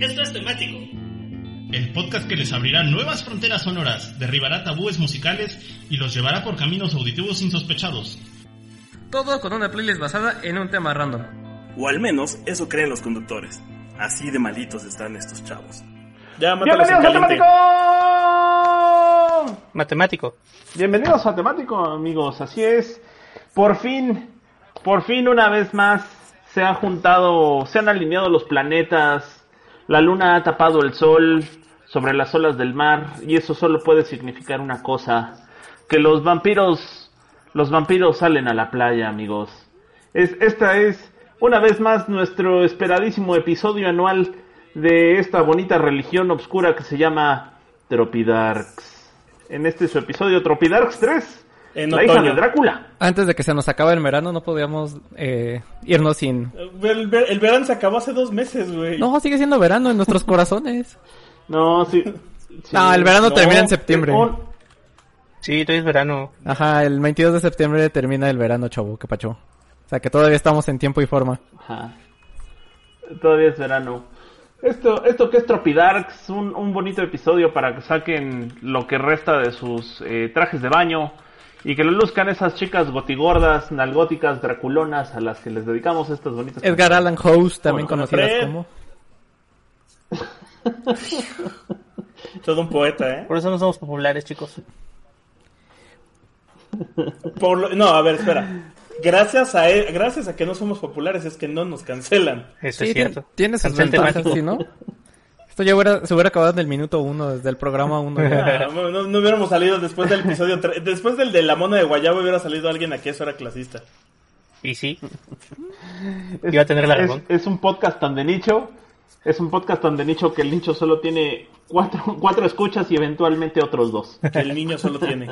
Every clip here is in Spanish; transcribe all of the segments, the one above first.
Esto es temático. El podcast que les abrirá nuevas fronteras sonoras, derribará tabúes musicales y los llevará por caminos auditivos insospechados. Todo con una playlist basada en un tema random. O al menos eso creen los conductores. Así de malitos están estos chavos. Ya, ¡Bienvenidos a Temático! Matemático. Bienvenidos a Temático, amigos. Así es. Por fin, por fin una vez más se han juntado, se han alineado los planetas. La luna ha tapado el sol sobre las olas del mar y eso solo puede significar una cosa, que los vampiros, los vampiros salen a la playa, amigos. Es, esta es una vez más nuestro esperadísimo episodio anual de esta bonita religión obscura que se llama Tropidarks. En este su episodio Tropidarks 3, En la hija de Drácula. Antes de que se nos acabe el verano no podíamos eh, irnos sin... El, ver- el verano se acabó hace dos meses, güey. No, sigue siendo verano en nuestros corazones. No, sí. sí. No, el verano no, termina en septiembre. Sí, todavía es verano. Ajá, el 22 de septiembre termina el verano, chavo, que pacho. O sea que todavía estamos en tiempo y forma. Ajá. Todavía es verano. Esto, esto que es Tropidarks, un, un bonito episodio para que saquen lo que resta de sus eh, trajes de baño y que lo luzcan esas chicas gotigordas, nalgóticas, draculonas a las que les dedicamos estas bonitas Edgar Allan House, también Bueno, conocidas Fred. como... Todo un poeta, ¿eh? Por eso no somos populares, chicos. Por lo- No, a ver, espera. Gracias a, e- gracias a que no somos populares es que no nos cancelan. Eso Sí, es cierto. tiene sus Cancel ventajas. ¿sí, no? Esto ya hubiera, se hubiera acabado en el minuto uno, desde el programa uno. ya. Ah, no, no hubiéramos salido después del episodio tre- Después del de la mona de Guayabo hubiera salido alguien aquí, eso era clasista. Y sí, Es- Iba a tener la es- razón. Es, un podcast tan de nicho, es un podcast tan de nicho que el nicho solo tiene cuatro, cuatro escuchas y eventualmente otros dos. Que el niño solo tiene.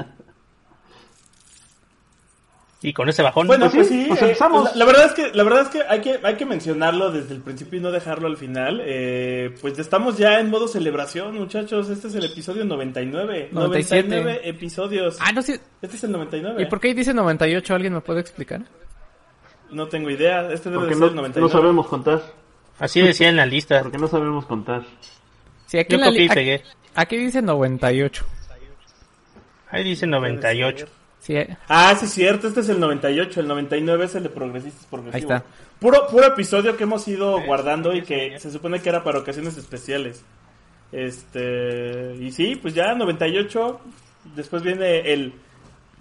Y con ese bajón. Bueno, Pues pues sí, sí, pues eh, empezamos. pues la, la verdad es que la verdad es que hay que hay que mencionarlo desde el principio y no dejarlo al final. Eh, pues estamos ya en modo celebración, muchachos. Este es el episodio 99. 97. 99 episodios. Ah, no sé. Este es el 99. ¿Y por qué ahí dice 98? ¿Alguien me puede explicar? No tengo idea. Este debe Porque de no, ser el 99. no sabemos contar. Así decía en la lista. Porque no sabemos contar. Sí, aquí, Yo en la copié y pegué. aquí dice 98. Ahí dice 98. Sí, Ah, sí, es cierto. Este es el 98. El 99 es el de Progresistas Progresivos. Ahí está. Puro, puro episodio que hemos ido guardando y que se supone que era para ocasiones especiales. Este. Y sí, pues ya 98. Después viene el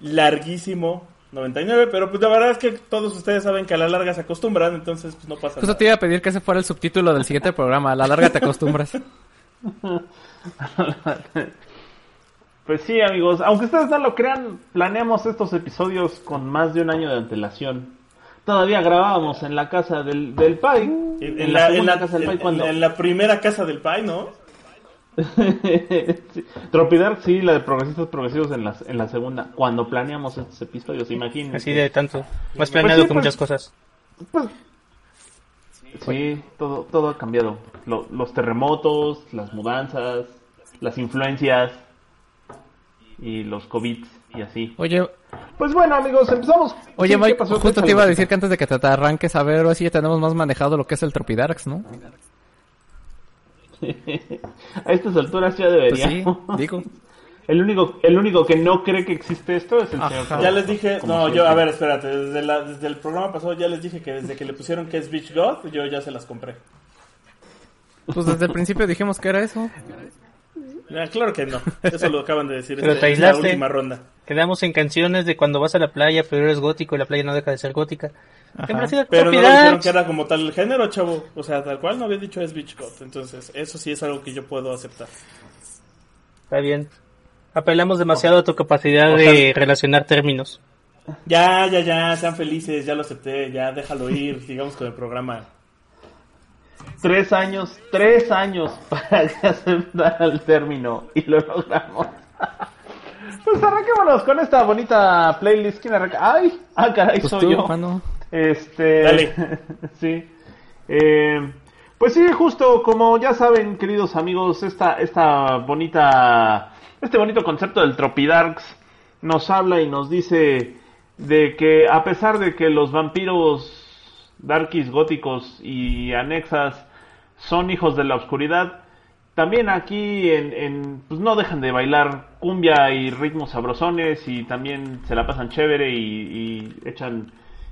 larguísimo 99. Pero pues la verdad es que todos ustedes saben que a la larga se acostumbran. Entonces, pues no pasa Justo nada. te iba a pedir que ese fuera el subtítulo del siguiente programa. A la larga te acostumbras. Pues sí, amigos, aunque ustedes no lo crean, planeamos estos episodios con más de un año de antelación. Todavía grabábamos en la casa del, del Pai. En, En, en la, en, casa del en- Pai, cuando. en la primera casa del Pai, ¿no? sí. Tropidark, sí, la de Progresistas Progresivos en la, en la segunda. Cuando planeamos estos episodios, imagínense. Así de tanto. Más planeado sí, que pues- muchas cosas. Pues, sí, todo, todo ha cambiado. Lo- los terremotos, las mudanzas, las influencias y los COVID y así. Oye, Pues bueno, amigos, empezamos. oye, Sí, ¿qué Mike, pasó? justo te iba a decir que antes de que te, arranques a ver, así ya tenemos más manejado lo que es el Tropidarks, ¿no? a estas alturas ya Pues debería. sí, digo. El único, el único que no cree que existe esto es el Ajá. señor. Ya les dije, no, yo, a ver, espérate, desde, la- desde el programa pasado ya les dije que desde que le pusieron que es Beach God, yo ya se las compré. Pues desde el principio dijimos que era eso. Ah, claro que no, eso lo acaban de decir, Pero este, te la aislaste. última ronda. Quedamos en canciones de cuando vas a la playa, pero eres gótico y la playa no deja de ser gótica. Sido Pero no dijeron que era como tal el género, chavo, o sea, tal cual no había dicho es Beach God, entonces eso sí es algo que yo puedo aceptar. Está bien. Apelamos demasiado a tu capacidad o de relacionar términos. Ya, ya, ya, sean felices, ya lo acepté, ya déjalo ir, sigamos con el programa. Tres años, tres años para que aceptara el término y lo logramos. pues arranquémonos con esta bonita playlist. ¿Quién arranca? ¡Ay! ¡Ah, caray! Pues soy tú, yo. mano. Este. Dale. sí. Eh, pues sí, justo como ya saben, queridos amigos, esta, esta bonita. Este bonito concepto del Tropidarks nos habla y nos dice de que a pesar de que los vampiros darkies góticos y anexas son hijos de la oscuridad. También aquí en, en, pues no dejan de bailar cumbia y ritmos sabrosones y también se la pasan chévere y, y echan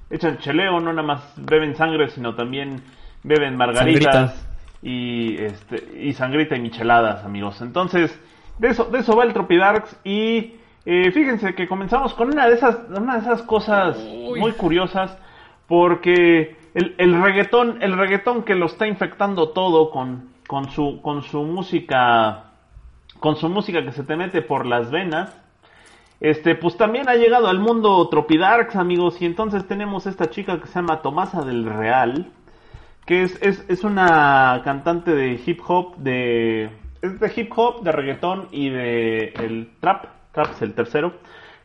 echan cheleo, no nada más beben sangre, sino también beben margaritas Sangrita. y este y sangrita y micheladas, amigos. Entonces, de eso de eso va el Tropidarks y eh, fíjense que comenzamos con una de esas una de esas cosas muy curiosas porque el, el reggaetón el reggaetón que lo está infectando todo con con su con su música con su música que se te mete por las venas este, pues también ha llegado al mundo Tropidarks, amigos, y entonces tenemos esta chica que se llama Tomasa del Real, que es, es, es una cantante de hip hop, de, es de hip hop, de reggaetón y de el trap, trap es el tercero,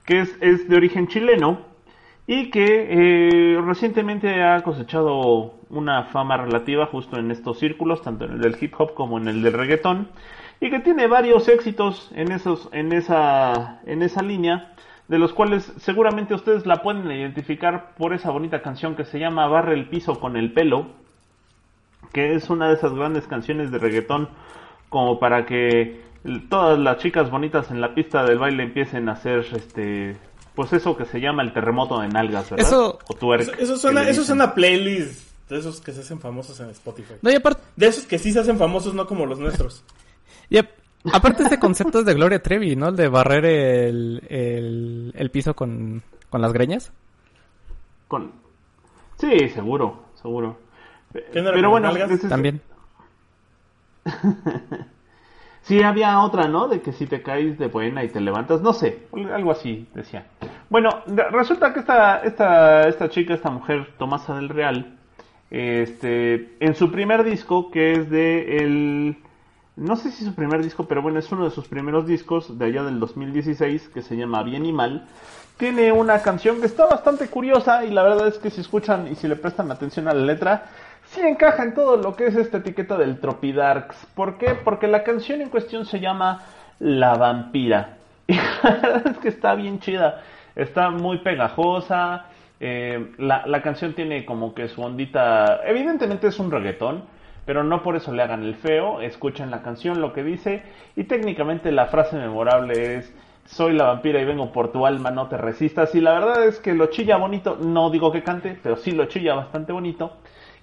que es, es de origen chileno y que eh, recientemente ha cosechado una fama relativa justo en estos círculos, tanto en el del hip hop como en el del reggaetón y que tiene varios éxitos en esos en esa en esa línea de los cuales seguramente ustedes la pueden identificar por esa bonita canción que se llama Barre el piso con el pelo que es una de esas grandes canciones de reggaetón como para que todas las chicas bonitas en la pista del baile empiecen a hacer este pues eso que se llama el terremoto de nalgas, ¿verdad? Eso- o twerk, Eso, eso suena, eso suena playlist de esos que se hacen famosos en Spotify. No, y aparte, De esos que sí se hacen famosos, no como los nuestros. y ap- aparte este concepto es de Gloria Trevi, ¿no? El de barrer el, el, el piso con, con las greñas. Con... Sí, seguro, seguro. ¿Qué no Pero bueno, nalgas? También. Sí, había otra, ¿no? De que si te caes de buena y te levantas, no sé, algo así decía. Bueno, resulta que esta, esta, esta chica, esta mujer, Tomasa del Real, este, en su primer disco, que es de el, no sé si su primer disco, pero bueno, es uno de sus primeros discos de allá del 2016, que se llama Bien y Mal, tiene una canción que está bastante curiosa y la verdad es que si escuchan y si le prestan atención a la letra, sí encaja en todo lo que es esta etiqueta del Tropidarks. ¿Por qué? Porque la canción en cuestión se llama La Vampira. Y la verdad es que está bien chida. Está muy pegajosa. eh, la, la canción tiene como que su ondita. Evidentemente es un reggaetón. Pero no por eso le hagan el feo. Escuchen la canción, lo que dice. Y técnicamente la frase memorable es. Soy la vampira y vengo por tu alma, no te resistas. Y la verdad es que lo chilla bonito. No digo que cante, pero sí lo chilla bastante bonito.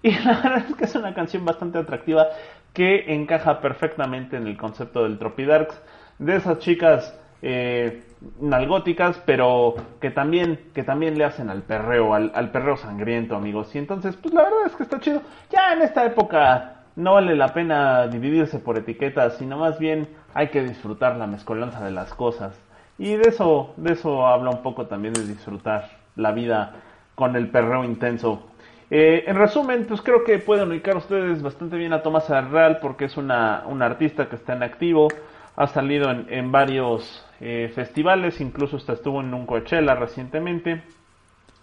Y la verdad es que es una canción bastante atractiva que encaja perfectamente en el concepto del Tropidarks. De esas chicas eh, nalgóticas, pero que también, que también le hacen al perreo, al, al perreo sangriento, amigos. Y entonces, pues la verdad es que está chido. Ya en esta época no vale la pena dividirse por etiquetas, sino más bien hay que disfrutar la mezcolanza de las cosas. Y de eso, de eso habla un poco también de disfrutar la vida con el perreo intenso. Eh, en resumen, pues creo que pueden ubicar ustedes bastante bien a Tomás Real porque es una, una artista que está en activo, ha salido en, varios eh, festivales, incluso hasta estuvo en un Coachella recientemente.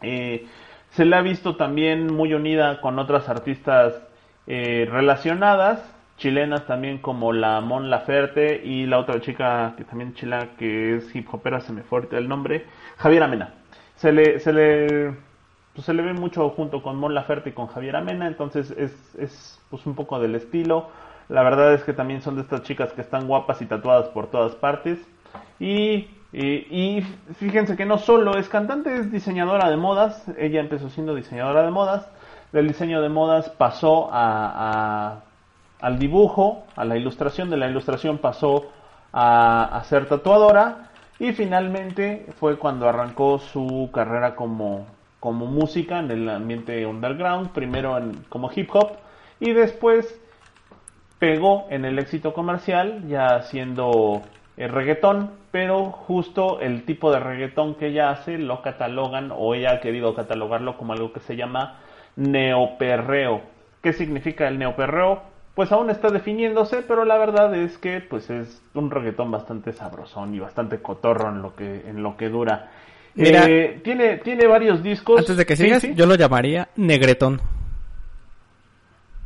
Eh, se la ha visto también muy unida con otras artistas relacionadas, chilenas también como la Mon Laferte y la otra chica que también chila que es hip hopera, se me fue ahorita el nombre, Javier Amena. Se le, se le, pues se le ve mucho junto con Mon Laferte y con Javier Amena, entonces es, es pues un poco del estilo. La verdad es que también son de estas chicas que están guapas y tatuadas por todas partes. Y, y, fíjense que no solo es cantante, es diseñadora de modas. Ella empezó siendo diseñadora de modas. Del diseño de modas pasó a, al dibujo, a la ilustración. De la ilustración pasó a ser tatuadora. Y finalmente fue cuando arrancó su carrera como, como música en el ambiente underground. Primero en, como hip hop. Y después pegó en el éxito comercial, ya haciendo eh, reggaetón, pero justo el tipo de reggaetón que ella hace lo catalogan, o ella ha querido catalogarlo como algo que se llama neoperreo. ¿Qué significa el neoperreo? Pues aún está definiéndose, pero la verdad es que pues es un reggaetón bastante sabrosón y bastante cotorro en lo que, en lo que dura. Mira, Eh, tiene, tiene varios discos. Antes de que sigas, sí. yo lo llamaría negretón.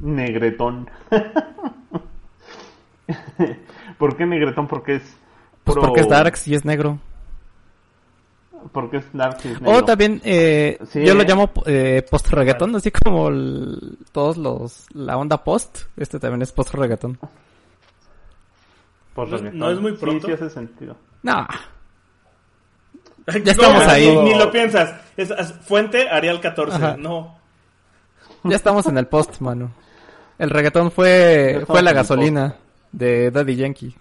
Negretón. ¿Por qué negretón? Porque es Pues puro- porque es Darks y es negro. porque es dark y es O negro. también, eh, Sí, yo lo ¿eh? llamo eh, post-reggaetón, así como el- todos los, la onda post. Este también es post-reggaetón. Por No- es muy Sí, pronto. Sí, hace sentido. No, Ya estamos ahí. Ni, ni lo piensas. Es, es fuente Arial 14. Ajá. No. ya estamos en el post, mano. El reggaetón fue, fue la gasolina de Daddy Yankee.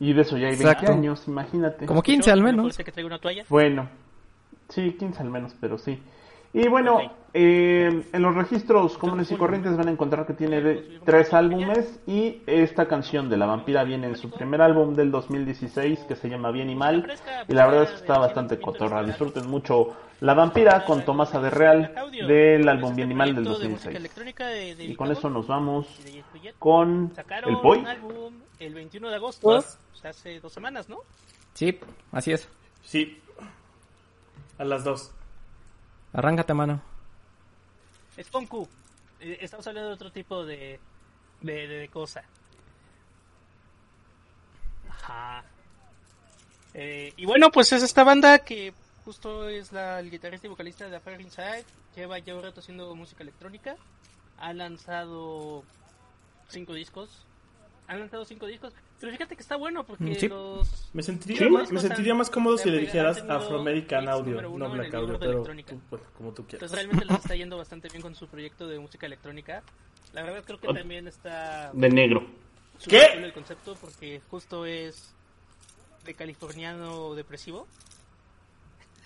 Y de eso ya hay 20 Exacto. años, imagínate. Como 15 al ¿Me menos. que una toalla? Bueno, sí, 15 al menos, pero sí. Y bueno, eh, en los registros comunes y corrientes van a encontrar que tiene de- tres álbumes y esta canción de La Vampira viene en su primer álbum del 2016 que se llama Bien y Mal y la verdad es que está bastante cotorra. Disfruten mucho La Vampira con Tomasa de Real del álbum Bien y Mal del Proyecto de música 2016. electrónica de- de Y con eso nos vamos con Sacaron El un álbum el 21 de agosto, hace dos semanas, ¿no? Sí, así es. Sí. A las dos. Arráncate, mano. Es Konku. Eh, Estamos hablando de otro tipo de, de, de- de cosa. Ajá. Eh, y bueno, pues es esta banda que justo es la, el guitarrista y vocalista de Affair Inside. Lleva ya un rato haciendo música electrónica. Ha lanzado cinco discos. Han lanzado cinco discos. Pero fíjate que está bueno porque Mm, sí. los... Me sentiría, Sí, más, pues, me sentiría más cómodo si le dijeras Afro-American Audio, no Black Audio, pero electrónica. tú, bueno, como tú quieras. Pues realmente les está yendo bastante bien con su proyecto de música electrónica. La verdad creo que también está de negro. ¿Qué? el concepto porque justo es de californiano depresivo.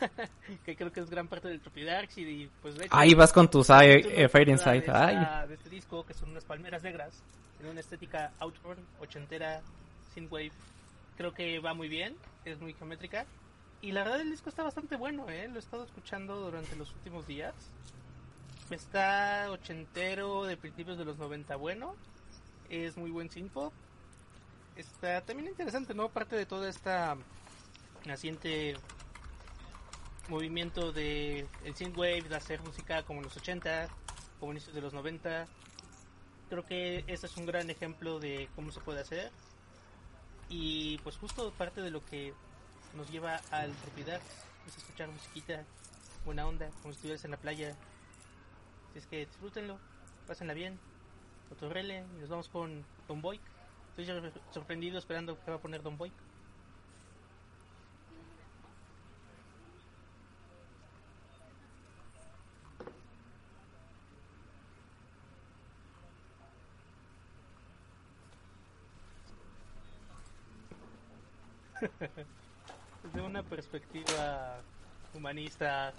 que creo que es gran parte del Tropidarks y, y, pues de hecho, Ahí vas con tus eh, Fire mezcla Inside. de esta- Ay. de este disco que son unas palmeras negras en una estética outward, ochentera, synthwave. Creo que va muy bien, es muy geométrica. Y la verdad el disco está bastante bueno, ¿eh? Lo he estado escuchando durante los últimos días. Está ochentero de principios de los 90 bueno. Es muy buen synthpop. Está también interesante, ¿no? Parte de toda esta naciente movimiento de el synthwave, de hacer música como en los 80, como inicios de los 90. Creo que este es un gran ejemplo de cómo se puede hacer. Y pues justo parte de lo que nos lleva al propiedad es escuchar musiquita, buena onda, como si estuvieras en la playa. Así es que disfrútenlo, pásenla bien, otorrele y nos vamos con Don Boy. Estoy sor- sorprendido esperando que va a poner Don Boy. Desde una perspectiva humanista.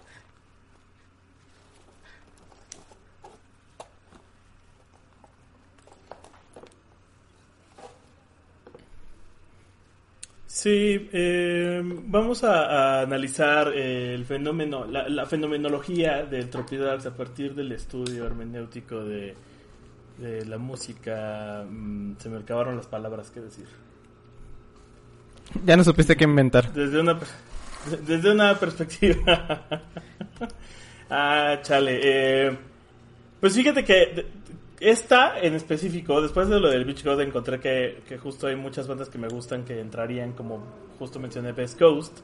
Sí, eh, vamos a, analizar eh, el fenómeno, la, la fenomenología del Tropidarks a partir del estudio hermenéutico de, de la música. Mm, se me acabaron las palabras que decir. Ya no supiste qué inventar. Desde una, desde una perspectiva. ah, chale. eh, pues fíjate que esta en específico, después de lo del Beach God, encontré que, que justo hay muchas bandas que me gustan que entrarían, como justo mencioné, Best Coast.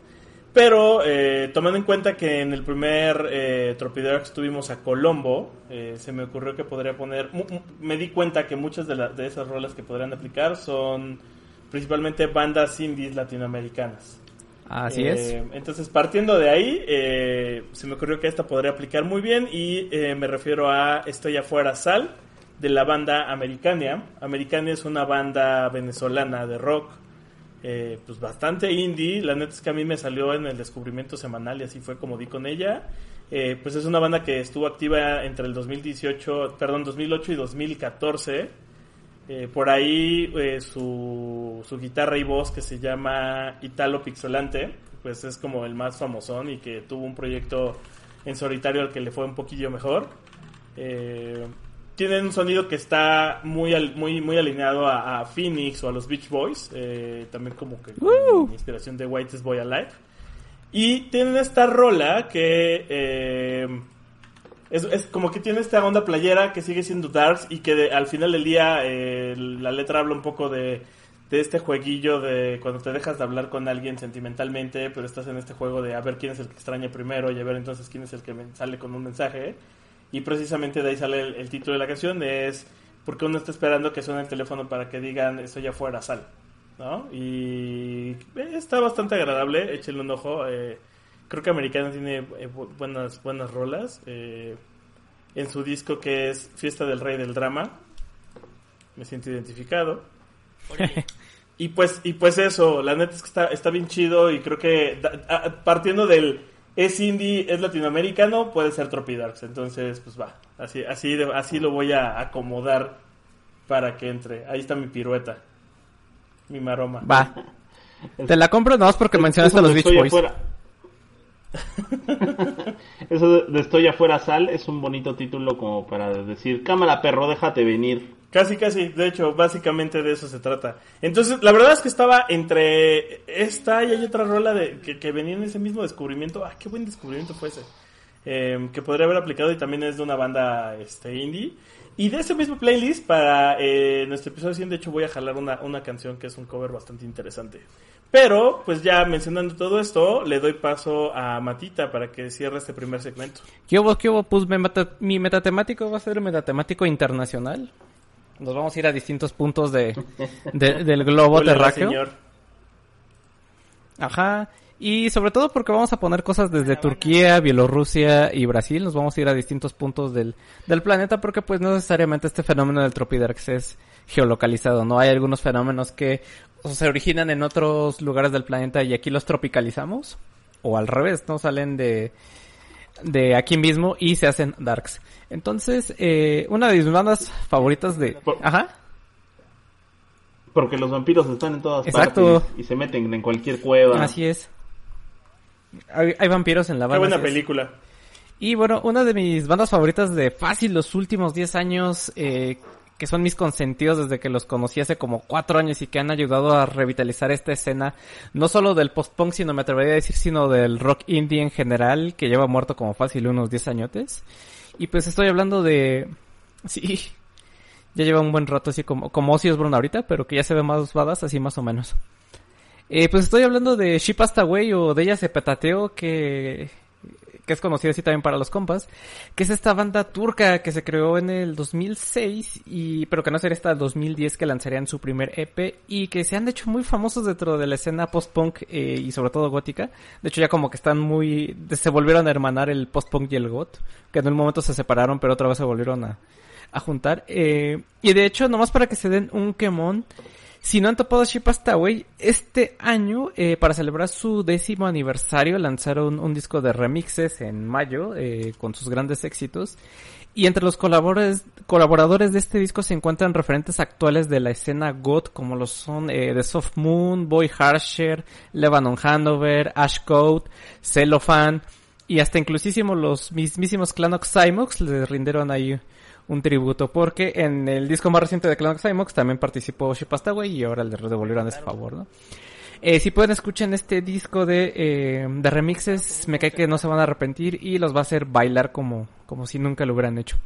Pero eh, tomando en cuenta que en el primer eh, Tropidarks tuvimos a Colombo, eh, se me ocurrió que podría poner. Me di cuenta que muchas de, la- de esas rolas que podrían aplicar son principalmente bandas indies latinoamericanas. Así Eh, es. Entonces, partiendo de ahí, eh, se me ocurrió que esta podría aplicar muy bien y eh, me refiero a Estoy afuera Sal, de la banda Americania. Americania es una banda venezolana de rock, eh, pues bastante indie. La neta es que a mí me salió en el descubrimiento semanal y así fue como di con ella. Eh, pues es una banda que estuvo activa entre el 2018, perdón, 2008 y 2014. Eh, por ahí eh, su, su guitarra y voz que se llama Italo Pixelante, pues es como el más famosón y que tuvo un proyecto en solitario al que le fue un poquillo mejor. Eh, tienen un sonido que está muy muy muy alineado a, a Phoenix o a los Beach Boys, también como que con inspiración de Whitest Boy Alive. Y tienen esta rola que es, es como que tiene esta onda playera que sigue siendo darks y que de- al final del día eh, la letra habla un poco de, de este jueguillo de cuando te dejas de hablar con alguien sentimentalmente, pero estás en este juego de a ver quién es el que extraña primero y a ver entonces quién es el que me sale con un mensaje. Y precisamente de ahí sale el, título de la canción, es porque uno está esperando que suene el teléfono para que digan estoy afuera, sal. ¿No? Y está bastante agradable, échenle un ojo. Eh, creo que Americana tiene eh, bu- buenas, buenas rolas. eh, en su disco que es Fiesta del Rey del Drama. Me siento identificado. Y pues, y pues eso, la neta es que está, está bien chido y creo que da- a- partiendo del es indie, es latinoamericano, puede ser Tropidarks. Entonces, pues va, así, así, de- así lo voy a acomodar para que entre. Ahí está mi pirueta, mi maroma. Va. Te la compro nada más porque mencionaste a los Beach Boys. afuera. Eso de- Estoy afuera sal es un bonito título como para decir, cámara perro, déjate venir. Casi, casi, de hecho, básicamente de eso se trata. Entonces, la verdad es que estaba entre esta y hay otra rola de, que, venía en ese mismo descubrimiento. Ah, qué buen descubrimiento fue ese. Eh, que podría haber aplicado y también es de una banda este indie. Y de ese mismo playlist, para eh, nuestro episodio 100, de hecho, voy a jalar una, una canción que es un cover bastante interesante. Pero, pues ya mencionando todo esto, le doy paso a Matita para que cierre este primer segmento. ¿Qué hubo, qué hubo? Pues mi, meta- mi metatemático va a ser metatemático internacional. Nos vamos a ir a distintos puntos de, de- del globo Hola, terráqueo. señor. Ajá. Y sobre todo porque vamos a poner cosas desde Turquía, Bielorrusia y Brasil. Nos vamos a ir a distintos puntos del, del planeta porque pues no necesariamente este fenómeno del Tropidarks es geolocalizado, ¿no? Hay algunos fenómenos que o se originan en otros lugares del planeta y aquí los tropicalizamos. O al revés, ¿no? Salen de, de aquí mismo y se hacen darks. Entonces, eh, una de mis bandas favoritas de... Ajá. Porque los vampiros están en todas Exacto. partes y se meten en cualquier cueva. Así es. Hay, hay vampiros en la Qué banda. buena así es. película. Y bueno, una de mis bandas favoritas de fácil los últimos 10 años, eh, que son mis consentidos desde que los conocí hace como 4 años y que han ayudado a revitalizar esta escena, no solo del post-punk, sino me atrevería a decir, sino del rock indie en general, que lleva muerto como fácil unos 10 añotes. Y pues estoy hablando de... Sí, ya lleva un buen rato así como, como Ozzy Osbourne ahorita, pero que ya se ve más badas así más o menos. Eh, pues estoy hablando de She Away o de ella se petateó que que es conocida así también para los compas, que es esta banda turca que se creó en el 2006 y pero que no sería hasta el 2010 que lanzarían su primer EP y que se han hecho muy famosos dentro de la escena post-punk eh, y sobre todo gótica. De hecho ya como que están muy se volvieron a hermanar el post-punk y el goth, que en un momento se separaron pero otra vez se volvieron a a juntar eh, y de hecho nomás para que se den un quemón si no han topado Passed Away, este año, eh, para celebrar su décimo aniversario, lanzaron un disco de remixes en mayo, eh, con sus grandes éxitos. Y entre los colaboradores, de este disco se encuentran referentes actuales de la escena goth, como lo son eh, The Soft Moon, Boy Harsher, Lebanon Hanover, Ash Cellophane, y hasta inclusísimo los mismísimos Clanox Cymox les rindieron ahí un tributo, porque en el disco más reciente de Clanox Cymox también participó She Passed Away y ahora le devolvieron ese favor, ¿no? Eh, si pueden escuchen este disco de, eh, de remixes, me cae que no se van a arrepentir y los va a hacer bailar como, como si nunca lo hubieran hecho.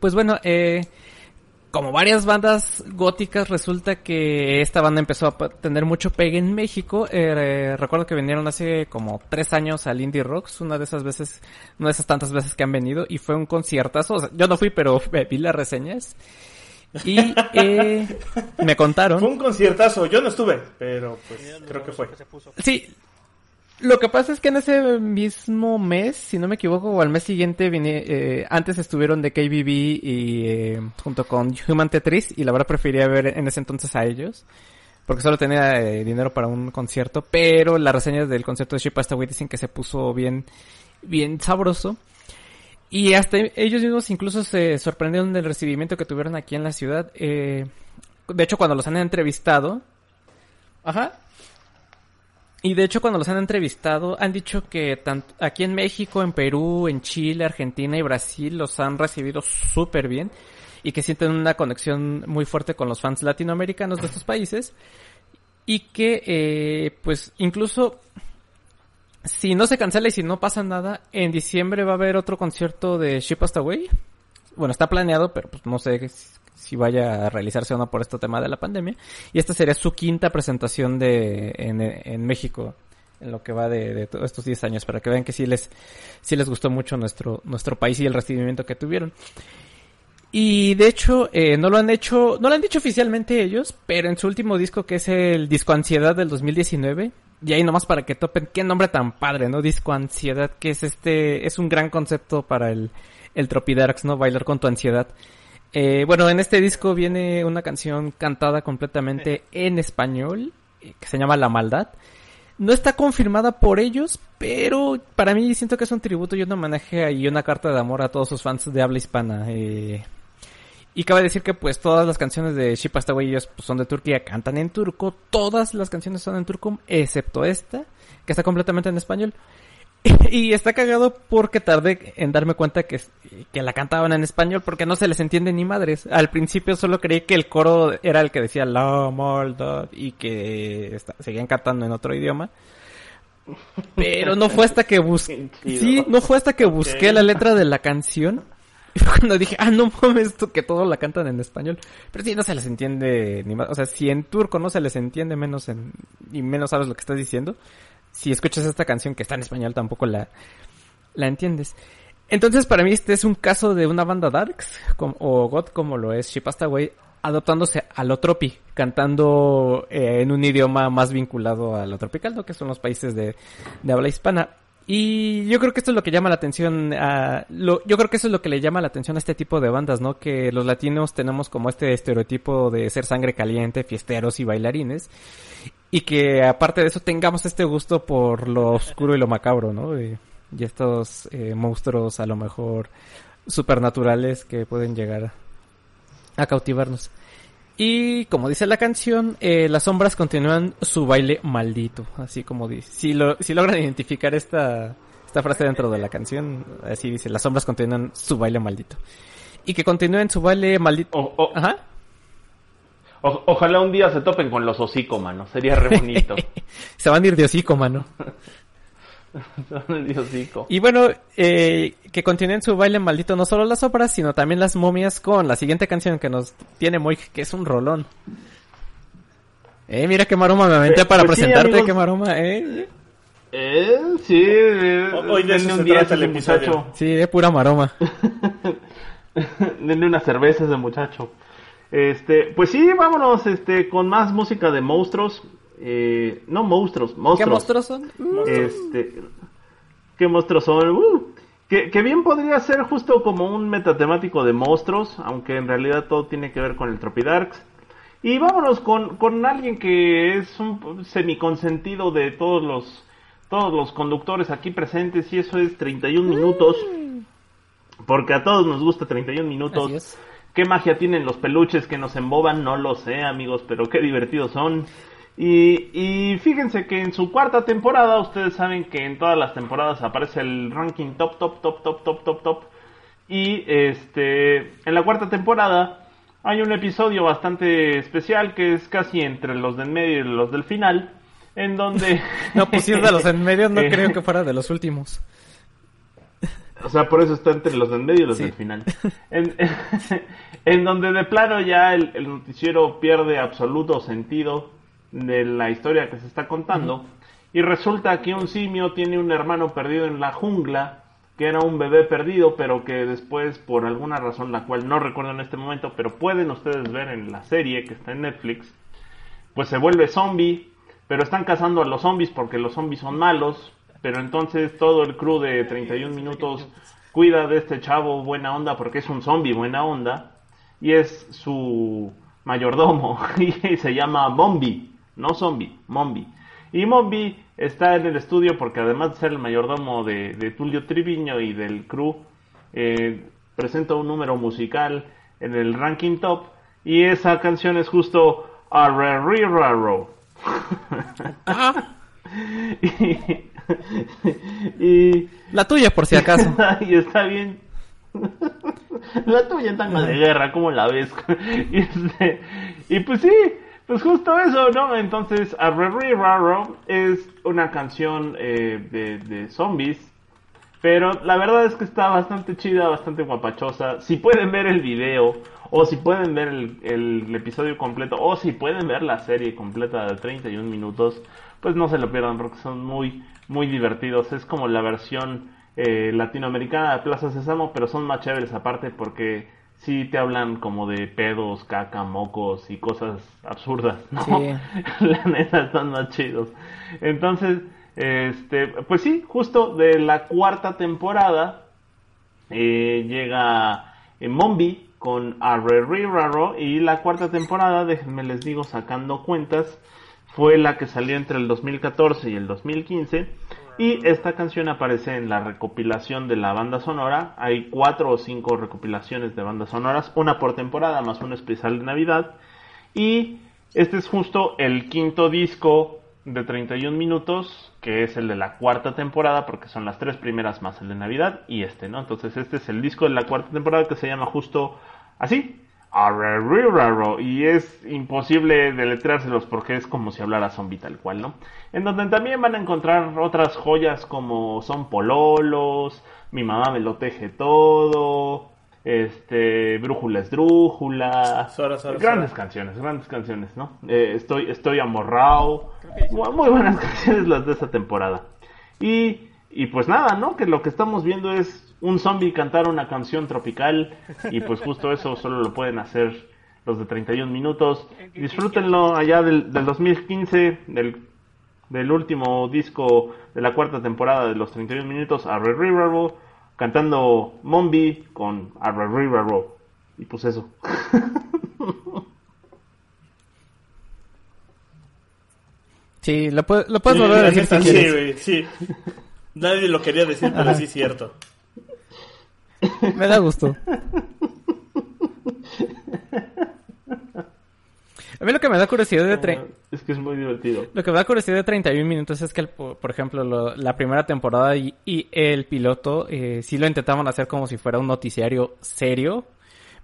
Pues bueno, eh, como varias bandas góticas, resulta que esta banda empezó a tener mucho pegue en México. Eh, recuerdo que vinieron hace como tres años al Indie Rocks, una de esas veces, una de esas tantas veces que han venido, y fue un conciertazo. O sea, yo no fui, pero eh, vi las reseñas. Y eh, me contaron. Fue un conciertazo, yo no estuve, pero pues creo que fue. Se puso. Sí. Lo que pasa es que en ese mismo mes, si no me equivoco, o al mes siguiente, vine, eh, antes estuvieron de KBB y eh, junto con Human Tetris y la verdad prefería ver en ese entonces a ellos. Porque solo tenía eh, dinero para un concierto, pero las reseñas del concierto de Ship Away dicen que se puso bien, bien sabroso. Y hasta ellos mismos incluso se sorprendieron del recibimiento que tuvieron aquí en la ciudad. Eh, de hecho, cuando los han entrevistado, ajá, y de hecho cuando los han entrevistado han dicho que aquí en México, en Perú, en Chile, Argentina y Brasil los han recibido súper bien y que sienten una conexión muy fuerte con los fans latinoamericanos de estos países y que eh, pues incluso si no se cancela y si no pasa nada, en diciembre va a haber otro concierto de Ship Passed Away. Bueno, está planeado, pero pues no sé si vaya a realizarse o no por este tema de la pandemia. Y esta sería su quinta presentación de en, México en lo que va de, de todos estos 10 años para que vean que sí les sí les gustó mucho nuestro nuestro país y el recibimiento que tuvieron. Y de hecho, eh, no lo han hecho, no lo han dicho oficialmente ellos, pero en su último disco, que es el Disco Ansiedad del 2019, y ahí nomás para que topen, qué nombre tan padre, ¿no? Disco Ansiedad, que es este, es un gran concepto para el, el Tropidarks, ¿no? Bailar con tu ansiedad. Eh, bueno, en este disco viene una canción cantada completamente en español, eh, que se llama La Maldad. No está confirmada por ellos, pero para mí siento que es un tributo y un homenaje y una carta de amor a todos sus fans de habla hispana. Eh, y cabe decir que pues todas las canciones de Ship ellos pues, son de Turquía, cantan en turco, todas las canciones son en turco, excepto esta, que está completamente en español. y está cagado porque tardé en darme cuenta que, que la cantaban en español porque no se les entiende ni madres. Al principio solo creí que el coro era el que decía la maldad y que seguían cantando en otro idioma. Pero no fue hasta que busqué, sí, no fue hasta que busqué la letra de la canción y cuando dije, ah, no mames, esto que todo la cantan en español. Pero sí, no se les entiende ni más. O sea, si en turco no se les entiende menos en, y menos sabes lo que estás diciendo, si escuchas esta canción que está en español tampoco la, la entiendes. Entonces, para mí este es un caso de una banda Darks, o God como lo es Shipastaway, adoptándose a lo tropi, cantando eh, en un idioma más vinculado a lo tropical, ¿no? Que son los países de, de habla hispana. Y yo creo que esto es lo que llama la atención a, yo creo que eso es lo que le llama la atención a este tipo de bandas, ¿no? Que los latinos tenemos como este estereotipo de ser sangre caliente, fiesteros y bailarines. Y que aparte de eso tengamos este gusto por lo oscuro y lo macabro, ¿no? Y, y estos eh, monstruos a lo mejor supernaturales que pueden llegar a cautivarnos. Y como dice la canción, eh, las sombras continúan su baile maldito, así como dice. Si, lo, si logran identificar esta, esta frase dentro de la canción, así dice, las sombras continúan su baile maldito. Y que continúen su baile maldito. O, o, Ajá. O, ojalá un día se topen con los hocicómanos, sería re bonito. se van a ir de hocicómano. Y bueno, eh, que continúen su baile maldito no solo las óperas, sino también las momias con la siguiente canción que nos tiene muy, que es un rolón. Eh, mira qué maroma me aventé para pues presentarte, qué maroma, eh. Eh, sí, eh, hoy denle un día ese muchacho. Sí, es pura maroma. denle una cerveza a ese muchacho. Este, pues sí, vámonos, este, con más música de monstruos. Eh, no monstruos, monstruos. ¿Qué monstruos son? Este, ¿Qué monstruos son? Uh, que, que, bien podría ser justo como un metatemático de monstruos, aunque en realidad todo tiene que ver con el Tropidarks. Y vámonos con, con alguien que es un semiconsentido de todos los, todos los conductores aquí presentes, y eso es 31 minutos. Porque a todos nos gusta 31 minutos. ¿Qué magia tienen los peluches que nos emboban? No lo sé, amigos, pero qué divertidos son. Y, y, fíjense que en su cuarta temporada, ustedes saben que en todas las temporadas aparece el ranking top, top, top, top, top, top, top. Y este, en la cuarta temporada hay un episodio bastante especial que es casi entre los del medio y los del final, en donde... no, pues si es de los del medio, no creo que fuera de los últimos. O sea, por eso está entre los del medio y los del final. En, en, donde de plano ya el, el noticiero pierde absoluto sentido de la historia que se está contando. Y resulta que un simio tiene un hermano perdido en la jungla, que era un bebé perdido, pero que después, por alguna razón, la cual no recuerdo en este momento, pero pueden ustedes ver en la serie que está en Netflix, pues se vuelve zombie, pero están cazando a los zombies porque los zombies son malos, pero entonces todo el crew de 31 minutos cuida de este chavo buena onda porque es un zombie buena onda, y es su mayordomo, y se llama Bombi no Zombie, Mombi. Y Mombi está en el estudio porque además de ser el mayordomo de, de Tulio Triviño y del crew, eh, presenta un número musical en el ranking top y esa canción es justo Arreriraro. y, y, la tuya por si acaso. y está bien. la tuya está de guerra, ¿cómo la ves? y, este, y pues sí, pues justo eso, ¿no? Entonces, Raro es una canción eh, de, de, zombies, Pero la verdad es que está bastante chida, bastante guapachosa. Si pueden ver el video, o si pueden ver el, el episodio completo, o si pueden ver la serie completa de 31 minutos, pues no se lo pierdan porque son muy, muy divertidos. Es como la versión eh, latinoamericana de Plaza Sésamo, pero son más chéveres aparte porque sí te hablan como de pedos, caca, mocos y cosas absurdas, ¿no? Sí. la neta están más chidos. Entonces, este, pues sí, justo de la cuarta temporada eh, llega eh, Mombi con Arreriraro y la cuarta temporada, déjenme les digo sacando cuentas, fue la que salió entre el 2014 y el 2015 y esta canción aparece en la recopilación de la banda sonora. Hay cuatro o cinco recopilaciones de bandas sonoras, una por temporada más un especial de Navidad. Y este es justo el quinto disco de 31 minutos, que es el de la cuarta temporada, porque son las tres primeras más el de Navidad y este, ¿no? Entonces este es el disco de la cuarta temporada que se llama justo así, y es imposible deletreárselos porque es como si hablara zombie tal cual, ¿no? En donde también van a encontrar otras joyas como son pololos, mi mamá me lo teje todo, este, brújula es drújula, Sora, Sora, grandes Sora. canciones, grandes canciones, ¿no? Eh, estoy, estoy amorrado, muy, muy buenas canciones las de esta temporada. Y, y pues nada, ¿no? Que lo que estamos viendo es un zombie cantar una canción tropical y pues justo eso solo lo pueden hacer los de 31 minutos. Disfrútenlo allá del, del 2015, del, del último disco de la cuarta temporada de los 31 minutos, Arreriraro, cantando Mombi con Arreriraro. Y pues eso. Sí, lo, puedes- lo puedes Sí, volver a decir si quieres. sí, güey, sí. Nadie lo quería decir, pero sí es cierto. Me da gusto. A mí lo que me da curiosidad de tre- Es que es muy divertido. lo que me da curiosidad de 31 minutos es que, el- por ejemplo, lo- la primera temporada y, y el piloto eh, sí lo intentaban hacer como si fuera un noticiario serio,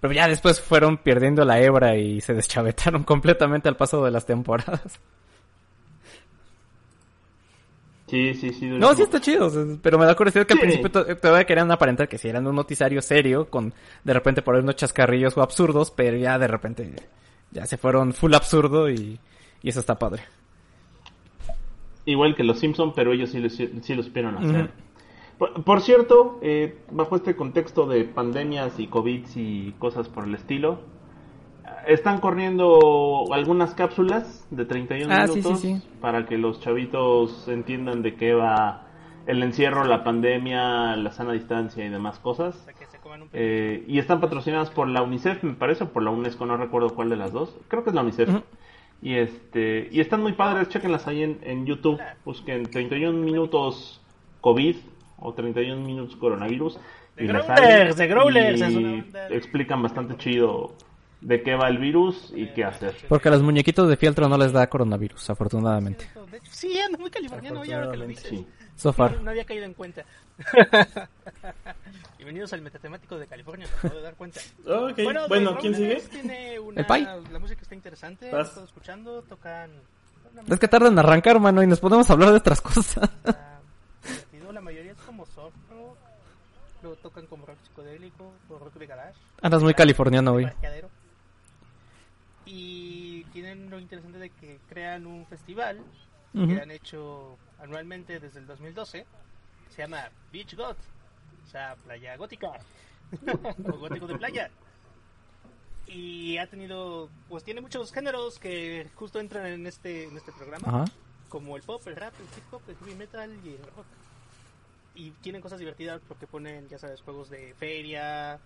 pero ya después fueron perdiendo la hebra y se deschavetaron completamente al paso de las temporadas. Sí, sí, sí. No, sí está chido, pero me da curiosidad que al principio to- todavía querían aparentar que si eran un noticiario serio, con de repente por ahí unos chascarrillos o absurdos, pero ya de repente ya se fueron full absurdo y, y eso está padre. Igual que los Simpson, pero ellos sí lo, sí lo supieron hacer. Por, por cierto, eh, bajo este contexto de pandemias y COVID y cosas por el estilo, están corriendo algunas cápsulas de 31 Ah, minutos sí, sí. para que los chavitos entiendan de qué va el encierro, la pandemia, la sana distancia y demás cosas. Para que se coman un pedazo. Eh, y están patrocinadas por la UNICEF, me parece, o por la UNESCO, no recuerdo cuál de las dos. Creo que es la UNICEF. Y este y están muy padres, chequenlas ahí en, en YouTube. Busquen 31 minutos COVID o 31 minutos coronavirus. The y Growlers. The Growlers, Y es una explican bastante chido de qué va el virus y qué hacer. Porque a los muñequitos de fieltro no les da coronavirus, afortunadamente. Sí, ando muy californiano ya ahora que lo dices. Sí. So far. No, no había caído en cuenta. Bienvenidos al metatemático de California, me acabo de dar cuenta. Ok, The bueno, ¿quién sigue? Tiene una, ¿El Pai? La música está interesante, estado escuchando, tocan... Es que tardan en arrancar, mano, y nos podemos hablar de otras cosas. divertido, La mayoría es como soft rock, luego tocan como rock psicodélico o rock de garage. Andas muy californiano hoy. parqueadero. Y tienen lo interesante de que crean un festival que han hecho anualmente desde el 2012. que Se llama Beach God, o sea, playa gótica, o gótico de playa. Y ha tenido, pues tiene muchos géneros que justo entran en este, en este programa como el pop, el rap, el hip hop, el heavy metal y el rock. Y tienen cosas divertidas porque ponen, ya sabes, juegos de feria,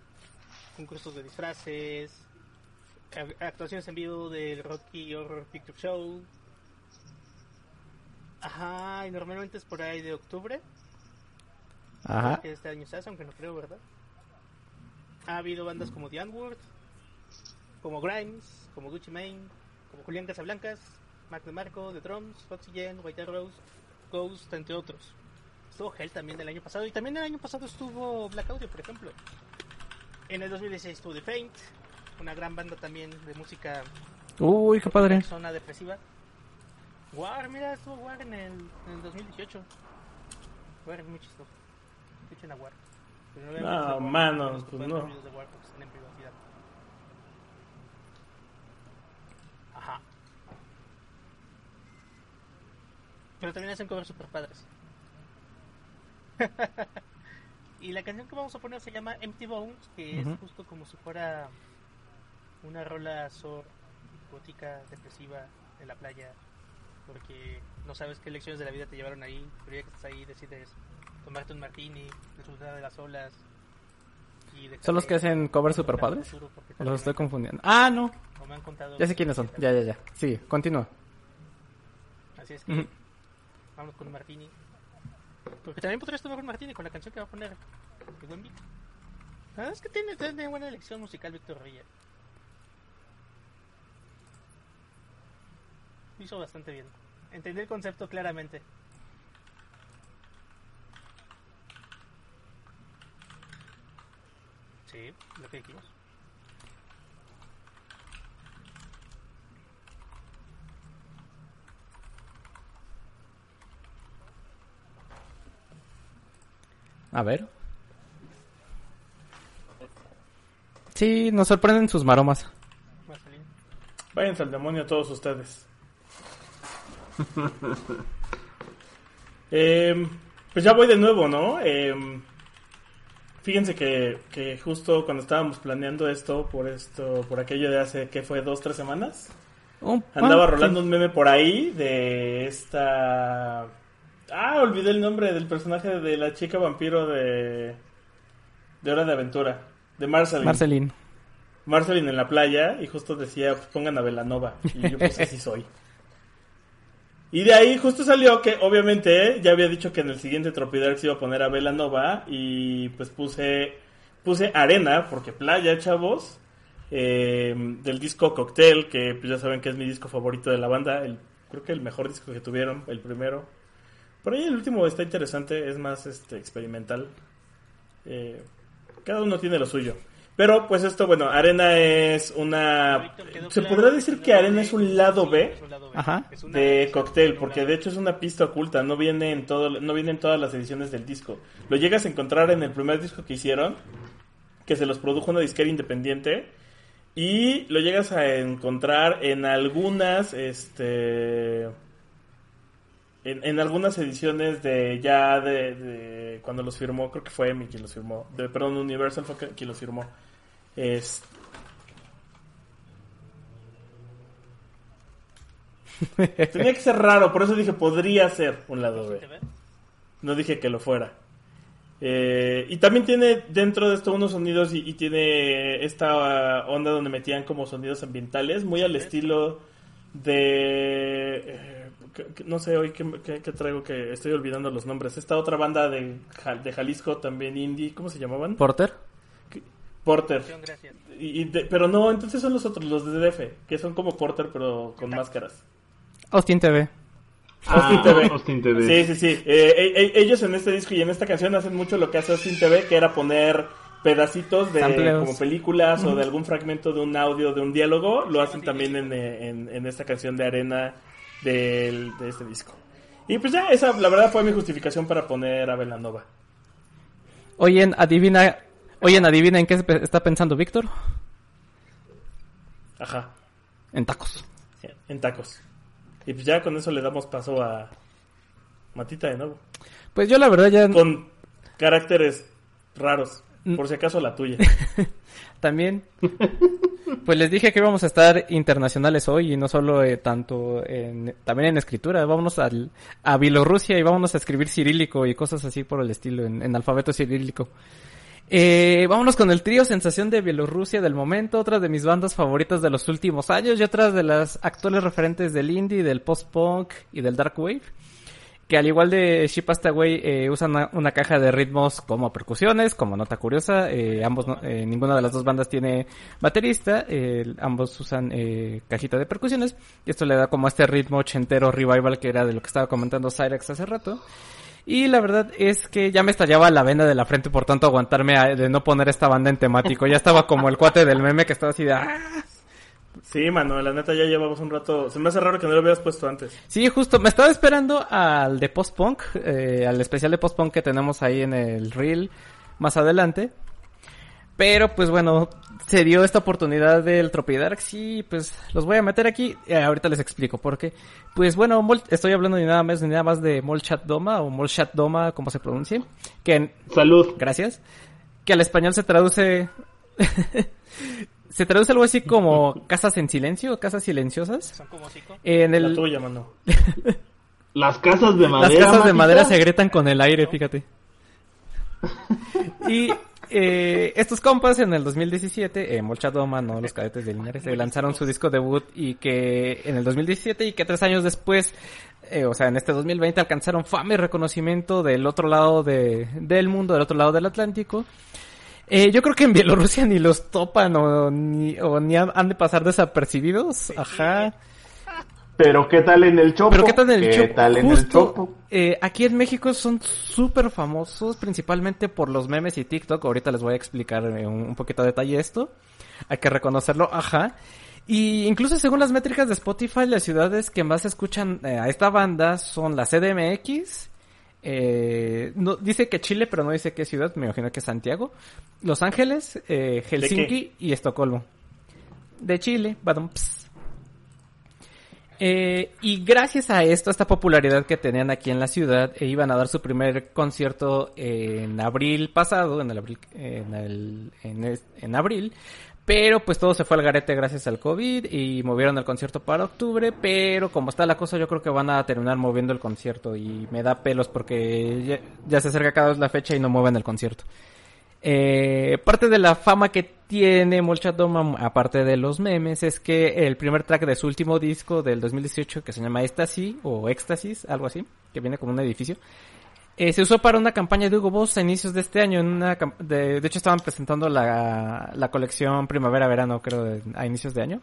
concursos de disfraces, actuaciones en vivo del Rocky Horror Picture Show. Ajá, y normalmente es por ahí de octubre. Ajá. Que este año se hace, aunque no creo, ¿verdad? Ha habido bandas como The Unword, como Grimes, como Gucci Mane, como Julián Casablancas, Mac DeMarco, The Drums, Foxy Jen, White Arrows, Ghost, entre otros. Estuvo Hell también del año pasado, y también el año pasado estuvo Black Audio, por ejemplo. En el 2016 estuvo The Faint, una gran banda también de música Uy, qué padre. zona depresiva. War, mira, estuvo War en el, en el 2018. War es muy chistoso. escuchen a Warhawks. Pero No, obviamente son Warhawks, mano, los que pues no. de Warhawks están en privacidad. Ajá. Pero también hacen covers super padres. y la canción que vamos a poner se llama Empty Bones, que es justo como si fuera una rola sor, gótica, depresiva de la playa, porque no sabes qué lecciones de la vida te llevaron ahí, pero ya que estás ahí decides tomarte un martini, disfrutar de las olas. Y ¿Son los que hacen covers super padres? futuro, porque ¿O los estoy confundiendo? Ah, no. me- o me han contado Ya sé quiénes son. Ya, ya, ya. Sí, continúa. Así es que vamos con un martini. Porque también podrías tomar un martini con la canción que va a poner el buen Vic. Verdad es que tiene, tiene buena elección musical Víctor Rilla. Lo hizo bastante bien. Entendí el concepto claramente. Sí, lo que dijimos. A ver. Sí, nos sorprenden sus maromas. Váyanse al demonio todos ustedes. Em, pues ya voy de nuevo, ¿no? Em, fíjense que, que justo cuando estábamos planeando esto, por esto, por aquello de hace, ¿qué fue? ¿Dos, tres semanas? Andaba rolando un meme por ahí de esta... Ah, olvidé el nombre del personaje de la chica vampiro de... De Hora de Aventura. De Marceline. Marcelín. Marceline en la playa y justo decía, pues pongan a Velanova. Y yo pues así soy. Y de ahí justo salió que obviamente ya había dicho que en el siguiente Tropidark se iba a poner a Velanova y pues puse puse Arena porque playa, chavos, eh, del disco Cocktail, que pues ya saben que es mi disco favorito de la banda, el, creo que el mejor disco que tuvieron, el primero. Por ahí el último está interesante, es más este experimental. Eh, cada uno tiene lo suyo. Pero pues esto, bueno, Arena es una... Se podrá decir que Arena es un lado B. Ajá. De Cocktail, porque de hecho es una pista oculta, no viene en todo, no viene en todas las ediciones del disco. Lo llegas a encontrar en el primer disco que hicieron, que se los produjo una disquera independiente, y lo llegas a encontrar en algunas, este, en, en algunas ediciones de ya de, de cuando los firmó, creo que fue Emi quien los firmó, de, perdón, Universal fue quien los firmó. Es- Tenía que ser raro, por eso dije podría ser un lado B. No dije que lo fuera. Eh, y también tiene dentro de esto unos sonidos y, y tiene esta onda donde metían como sonidos ambientales, muy al estilo de... eh, que- que- no sé hoy qué, qué- qué traigo que estoy olvidando los nombres. Esta otra banda de, de Jalisco también indie, ¿cómo se llamaban? Porter. Porter. Y- y de- pero no, entonces son los otros, los de DF, que son como Porter pero con máscaras. Austin TV. Austin Ah, TV. Austin TV. Sí, sí, sí. Eh, e- e- ellos en este disco y en esta canción hacen mucho lo que hace Austin TV, que era poner pedacitos de Sampleos. como películas o de algún fragmento de un audio, de un diálogo. Lo hacen también en, eh, en- en esta canción de Arena del- de este disco. Y pues ya, esa la verdad fue mi justificación para poner a Velanova. Oye, adivina, oye, adivina en qué está pensando Víctor. Ajá, En tacos. en tacos. Y pues ya con eso le damos paso a Matita de nuevo. Pues yo la verdad ya Con caracteres raros. Mm. Por si acaso la tuya. también. Pues les dije que íbamos a estar internacionales hoy y no solo eh, tanto en, también en escritura. Vámonos al, a Bielorrusia y vámonos a escribir cirílico y cosas así por el estilo, en, en alfabeto cirílico. Eh, vámonos con el trío Sensación de Bielorrusia del momento, otra de mis bandas favoritas de los últimos años y otras de las actuales referentes del indie, del post-punk y del dark wave. Que al igual de Ship Away eh, usan una, caja de ritmos como percusiones, como nota curiosa. eh, ambos, no- eh, ninguna de las dos bandas tiene baterista. ambos usan eh, cajita de percusiones. Y esto le da como este ritmo ochentero revival que era de lo que estaba comentando Cyrex hace rato. Y la verdad es que ya me estallaba la vena de la frente por tanto aguantarme a- de no poner esta banda en temático. Ya estaba como el cuate del meme que estaba así de... "Ah". Sí, mano, la neta ya llevamos un rato. Se me hace raro que no lo hubieras puesto antes. Sí, justo, me estaba esperando al de post-punk, eh, al especial de post-punk que tenemos ahí en el reel más adelante. Pero pues bueno, se dio esta oportunidad del Tropidarks y pues los voy a meter aquí. Eh, ahorita les explico por qué. Pues bueno, Mol- estoy hablando ni nada más ni nada más de Molchat Doma o Molchat Doma, como se pronuncie. Que en- Salud. gracias. Que al español se traduce se traduce algo así como casas en silencio, casas silenciosas. Son como cinco. En La el tuya, mano. Las casas de Las madera. casas de madera se gritan con el aire, fíjate. Y eh, estos compas en el 2017, eh, Molchadoma, no los cadetes de Linares, eh, lanzaron su disco debut y que en el 2017 y que tres años después, eh, o sea, en este 2020 alcanzaron fama y reconocimiento del otro lado de, del mundo, del otro lado del Atlántico. Eh, yo creo que en Bielorrusia ni los topan o ni, o ni han, han de pasar desapercibidos. Ajá. Pero ¿qué tal en el Chopo? Pero qué tal en el ¿Qué Chopo? tal en el Justo, Chopo? eh, aquí en México son súper famosos, principalmente por los memes y TikTok. Ahorita les voy a explicar eh, un, un poquito a detalle esto. Hay que reconocerlo, ajá. Y incluso según las métricas de Spotify, las ciudades que más escuchan eh, a esta banda son la CDMX. Eh, no, dice que Chile, pero no dice qué ciudad, me imagino que Santiago. Los Ángeles, eh, Helsinki y Estocolmo. De Chile, badum, ps. Eh, y gracias a esto, a esta popularidad que tenían aquí en la ciudad, eh, iban a dar su primer concierto en abril pasado, en el abril, en el, en, en abril, pero pues todo se fue al garete gracias al COVID y movieron el concierto para octubre, pero como está la cosa yo creo que van a terminar moviendo el concierto y me da pelos porque ya se acerca cada vez la fecha y no mueven el concierto. Eh, parte de la fama que tiene Molchat Doma, aparte de los memes, es que el primer track de su último disco del 2018, que se llama Ecstasy o Éxtasis, algo así, que viene como un edificio, eh, se usó para una campaña de Hugo Boss a inicios de este año. En una, de, de hecho, estaban presentando la, la colección Primavera-Verano, creo, de- a inicios de año.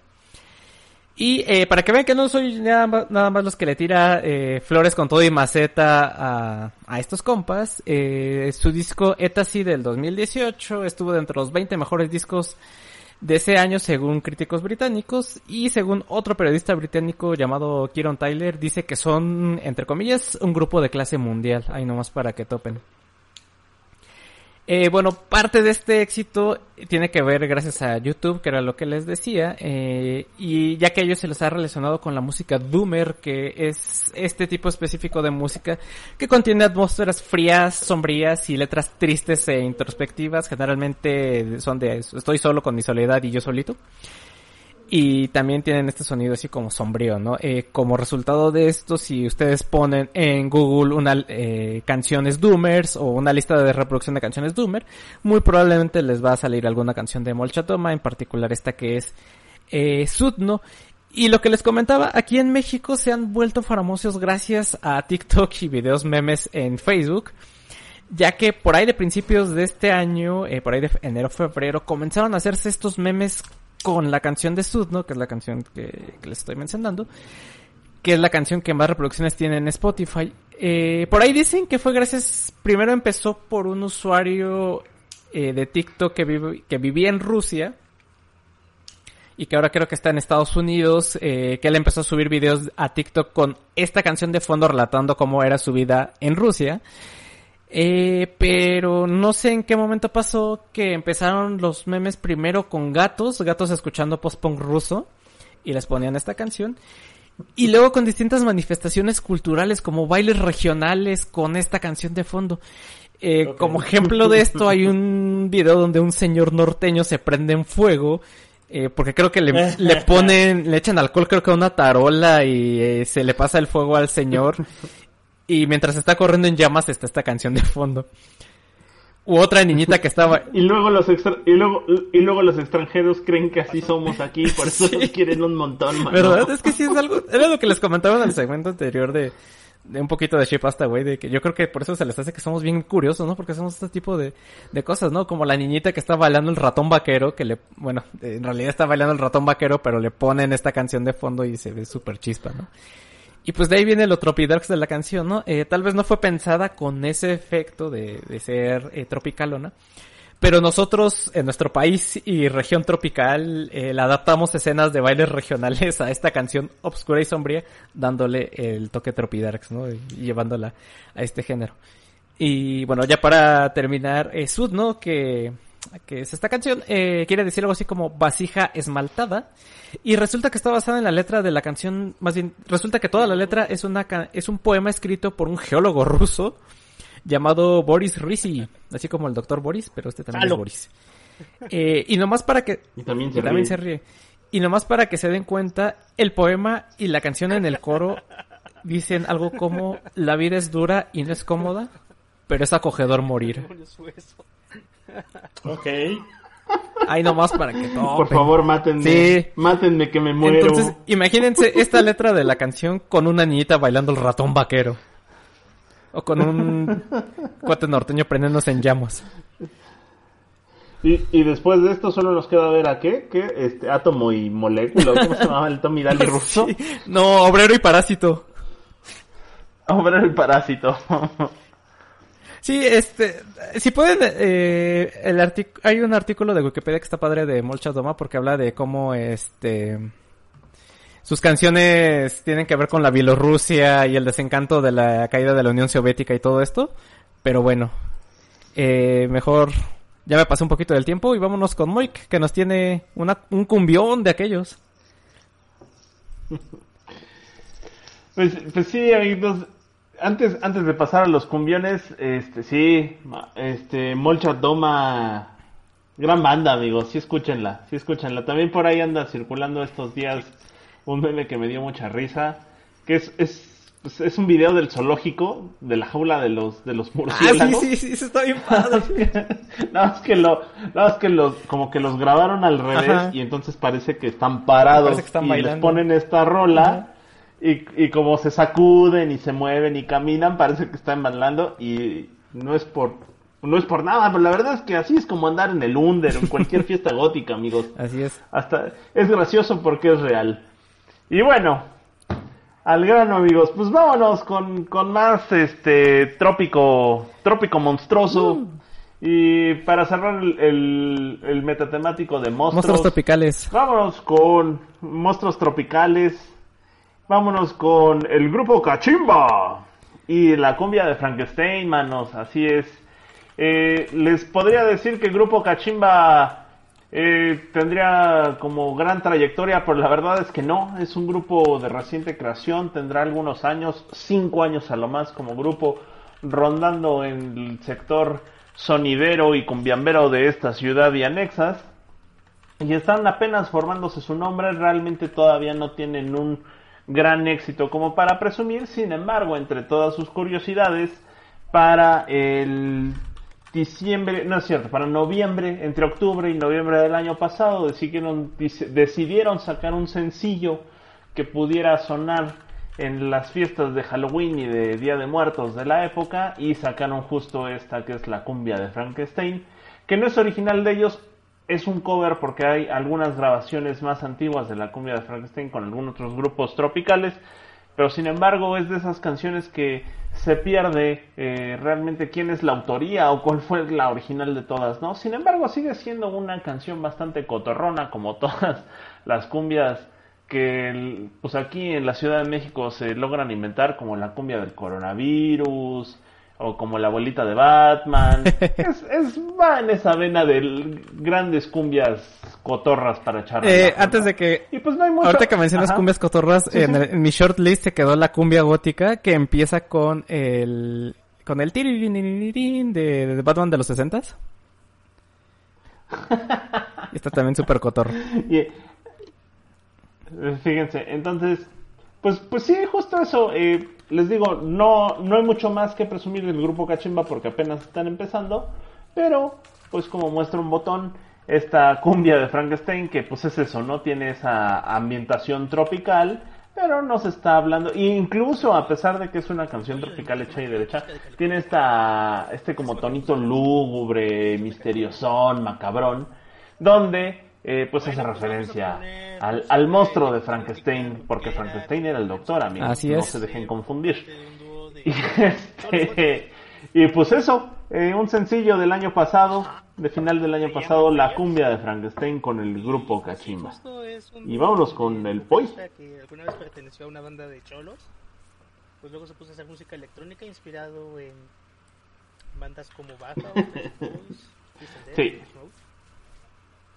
Y eh, para que vean que no soy nada más, nada más los que le tira eh, flores con todo y maceta a, a estos compas, eh, su disco Etasy del 2018 estuvo dentro de los 20 mejores discos de ese año según críticos británicos y según otro periodista británico llamado Kieron Tyler dice que son, entre comillas, un grupo de clase mundial. Ahí nomás para que topen. Eh, bueno, parte de este éxito tiene que ver gracias a YouTube, que era lo que les decía, eh, y ya que ellos se les ha relacionado con la música Doomer, que es este tipo específico de música que contiene atmósferas frías, sombrías y letras tristes e introspectivas, generalmente son de estoy solo con mi soledad y yo solito. Y también tienen este sonido así como sombrío, ¿no? Eh, como resultado de esto, si ustedes ponen en Google una eh, canciones Doomers o una lista de reproducción de canciones Doomer, muy probablemente les va a salir alguna canción de Molchatoma, en particular esta que es eh, Sudno. Y lo que les comentaba, aquí en México se han vuelto famosos gracias a TikTok y videos memes en Facebook ya que por ahí de principios de este año, por ahí de enero, febrero, comenzaron a hacerse estos memes con la canción de Sudno, que es la canción que, que les estoy mencionando, que es la canción que más reproducciones tiene en Spotify. Eh, por ahí dicen que fue gracias, primero empezó por un usuario eh, de TikTok que, vive, que vivía en Rusia, y que ahora creo que está en Estados Unidos, eh, que él empezó a subir videos a TikTok con esta canción de fondo relatando cómo era su vida en Rusia. Eh, pero no sé en qué momento pasó que empezaron los memes primero con gatos, gatos escuchando post-punk ruso, y les ponían esta canción. Y luego con distintas manifestaciones culturales como bailes regionales con esta canción de fondo. Eh. Como ejemplo de esto hay un video donde un señor norteño se prende en fuego. eh, porque creo que le, le ponen, le echan alcohol creo que a una tarola y eh, se le pasa el fuego al señor. Y mientras está corriendo en llamas está esta canción de fondo. U otra niñita que estaba... Y luego los extra- y luego y luego los extranjeros creen que así somos aquí, por eso nos quieren un montón, mano. ¿Verdad? Es que sí es algo... Era lo que les comentaba en el segmento anterior de... De un poquito de chip hasta, güey, de que yo creo que por eso se les hace que somos bien curiosos, ¿no? Porque hacemos este tipo de, de cosas, ¿no? Como la niñita que está bailando el ratón vaquero, que le, bueno, en realidad está bailando el ratón vaquero, pero le ponen esta canción de fondo y se ve súper chispa, ¿no? Y pues de ahí viene lo tropidarks de la canción, ¿no? Eh, tal vez no fue pensada con ese efecto de, de ser eh, tropicalona, Pero nosotros, en nuestro país y región tropical, eh, le adaptamos escenas de bailes regionales a esta canción obscura y sombría, dándole el toque tropidarks, ¿no? Y llevándola a este género. Y bueno, ya para terminar, eh, Sud, ¿no? Que, que es esta canción, eh, quiere decir algo así como vasija esmaltada. Y resulta que está basada en la letra de la canción, más bien, resulta que toda la letra es una, es un poema escrito por un geólogo ruso llamado Boris Risi, así como el doctor Boris, pero este también es Boris. Eh, y nomás para que, Y también se y también ríe. se ríe. Y nomás para que se den cuenta, el poema y la canción en el coro dicen algo como la vida es dura y no es cómoda, pero es acogedor morir. Ok. Ahí nomás para que Por topen. favor, mátenme. Sí. Mátenme que me muero. Entonces, imagínense esta letra de la canción con una niñita bailando el ratón vaquero. O con un cuate norteño prendiéndose en llamas. Y, y después de esto solo nos queda ver a qué, ¿Qué? Este, átomo y molécula, ¿cómo se llamaba el Tommy Daly ruso? Sí. No, obrero y parásito. Hombre, el parásito. Sí, este, si pueden, eh, el hay un artículo de Wikipedia que está padre de Molcha Doma porque habla de cómo, este, sus canciones tienen que ver con la Bielorrusia y el desencanto de la caída de la Unión Soviética y todo esto. Pero bueno, eh, mejor, ya me pasé un poquito del tiempo y vámonos con Moik, que nos tiene una, un cumbión de aquellos. Pues, pues sí, amigos. Antes, antes de pasar a los cumbiones, este, sí, este, Molcha Doma, gran banda, amigos, sí escúchenla, sí escúchenla. También por ahí anda circulando estos días un meme que me dio mucha risa, que es, es, pues, es un video del zoológico, de la jaula de los, de los Ah, sí, murciélagos. sí, sí, eso está bien padre. Nada más que lo, nada más que los, como que los grabaron al revés Ajá. y entonces parece que están parados Parece que están y les ponen esta rola y, y como se sacuden y se mueven y caminan parece que están bailando y no es por, no es por nada, pero la verdad es que así es como andar en el under en cualquier fiesta gótica, amigos. Así es. Hasta es gracioso porque es real. Y bueno, al grano amigos, pues vámonos con, con más este trópico, trópico monstruoso. Mm. Y para cerrar el, el, el metatemático de monstruos, Monstruos tropicales. vámonos con monstruos tropicales. Vámonos con el grupo Cachimba y la cumbia de Frankenstein, manos, así es. Eh, les podría decir que el grupo Cachimba eh, tendría como gran trayectoria, pero la verdad es que no, es un grupo de reciente creación, tendrá algunos años, cinco años a lo más como grupo, rondando en el sector sonidero y cumbiambero de esta ciudad y anexas. Y están apenas formándose su nombre, realmente todavía no tienen un gran éxito como para presumir, sin embargo, entre todas sus curiosidades, para el diciembre, no es cierto, para noviembre, entre octubre y noviembre del año pasado, decidieron, decidieron sacar un sencillo que pudiera sonar en las fiestas de Halloween y de Día de Muertos de la época y sacaron justo esta que es la cumbia de Frankenstein, que no es original de ellos, es un cover porque hay algunas grabaciones más antiguas de la cumbia de Frankenstein con algunos otros grupos tropicales, pero sin embargo es de esas canciones que se pierde eh, realmente quién es la autoría o cuál fue la original de todas, ¿no? Sin embargo sigue siendo una canción bastante cotorrona como todas las cumbias que pues aquí en la Ciudad de México se logran inventar como la cumbia del coronavirus o como la abuelita de Batman. es, es va en esa vena de grandes cumbias cotorras para echar. Eh, antes de que Y pues no hay mucho... Ahorita que mencionas Ajá. cumbias cotorras, Sí, en, sí. el- en mi shortlist se quedó la cumbia gótica que empieza con el con el tiririririn de, de Batman de los 60 Está también súper cotorro. Eh, fíjense, entonces, pues, pues sí, justo eso. eh, les digo, no, no hay mucho más que presumir del grupo Cachimba porque apenas están empezando, pero pues como muestra un botón, esta cumbia de Frankenstein, que pues es eso, ¿no? Tiene esa ambientación tropical, pero no se está hablando, e incluso a pesar de que es una canción tropical hecha y derecha, tiene esta, este como tonito lúgubre, misteriosón, macabrón, donde eh, pues hace referencia al, al monstruo de Frankenstein, porque Frankenstein era el doctor, amigos, Así no es. se dejen confundir. Y, este, Y pues eso, eh, un sencillo del año pasado, de final del año pasado, La cumbia de Frankenstein con el grupo Cachimba. Y vámonos con el Poi. Que alguna vez perteneció a una banda de cholos. Pues luego se puso a hacer música electrónica inspirado en bandas como Baja o Sí.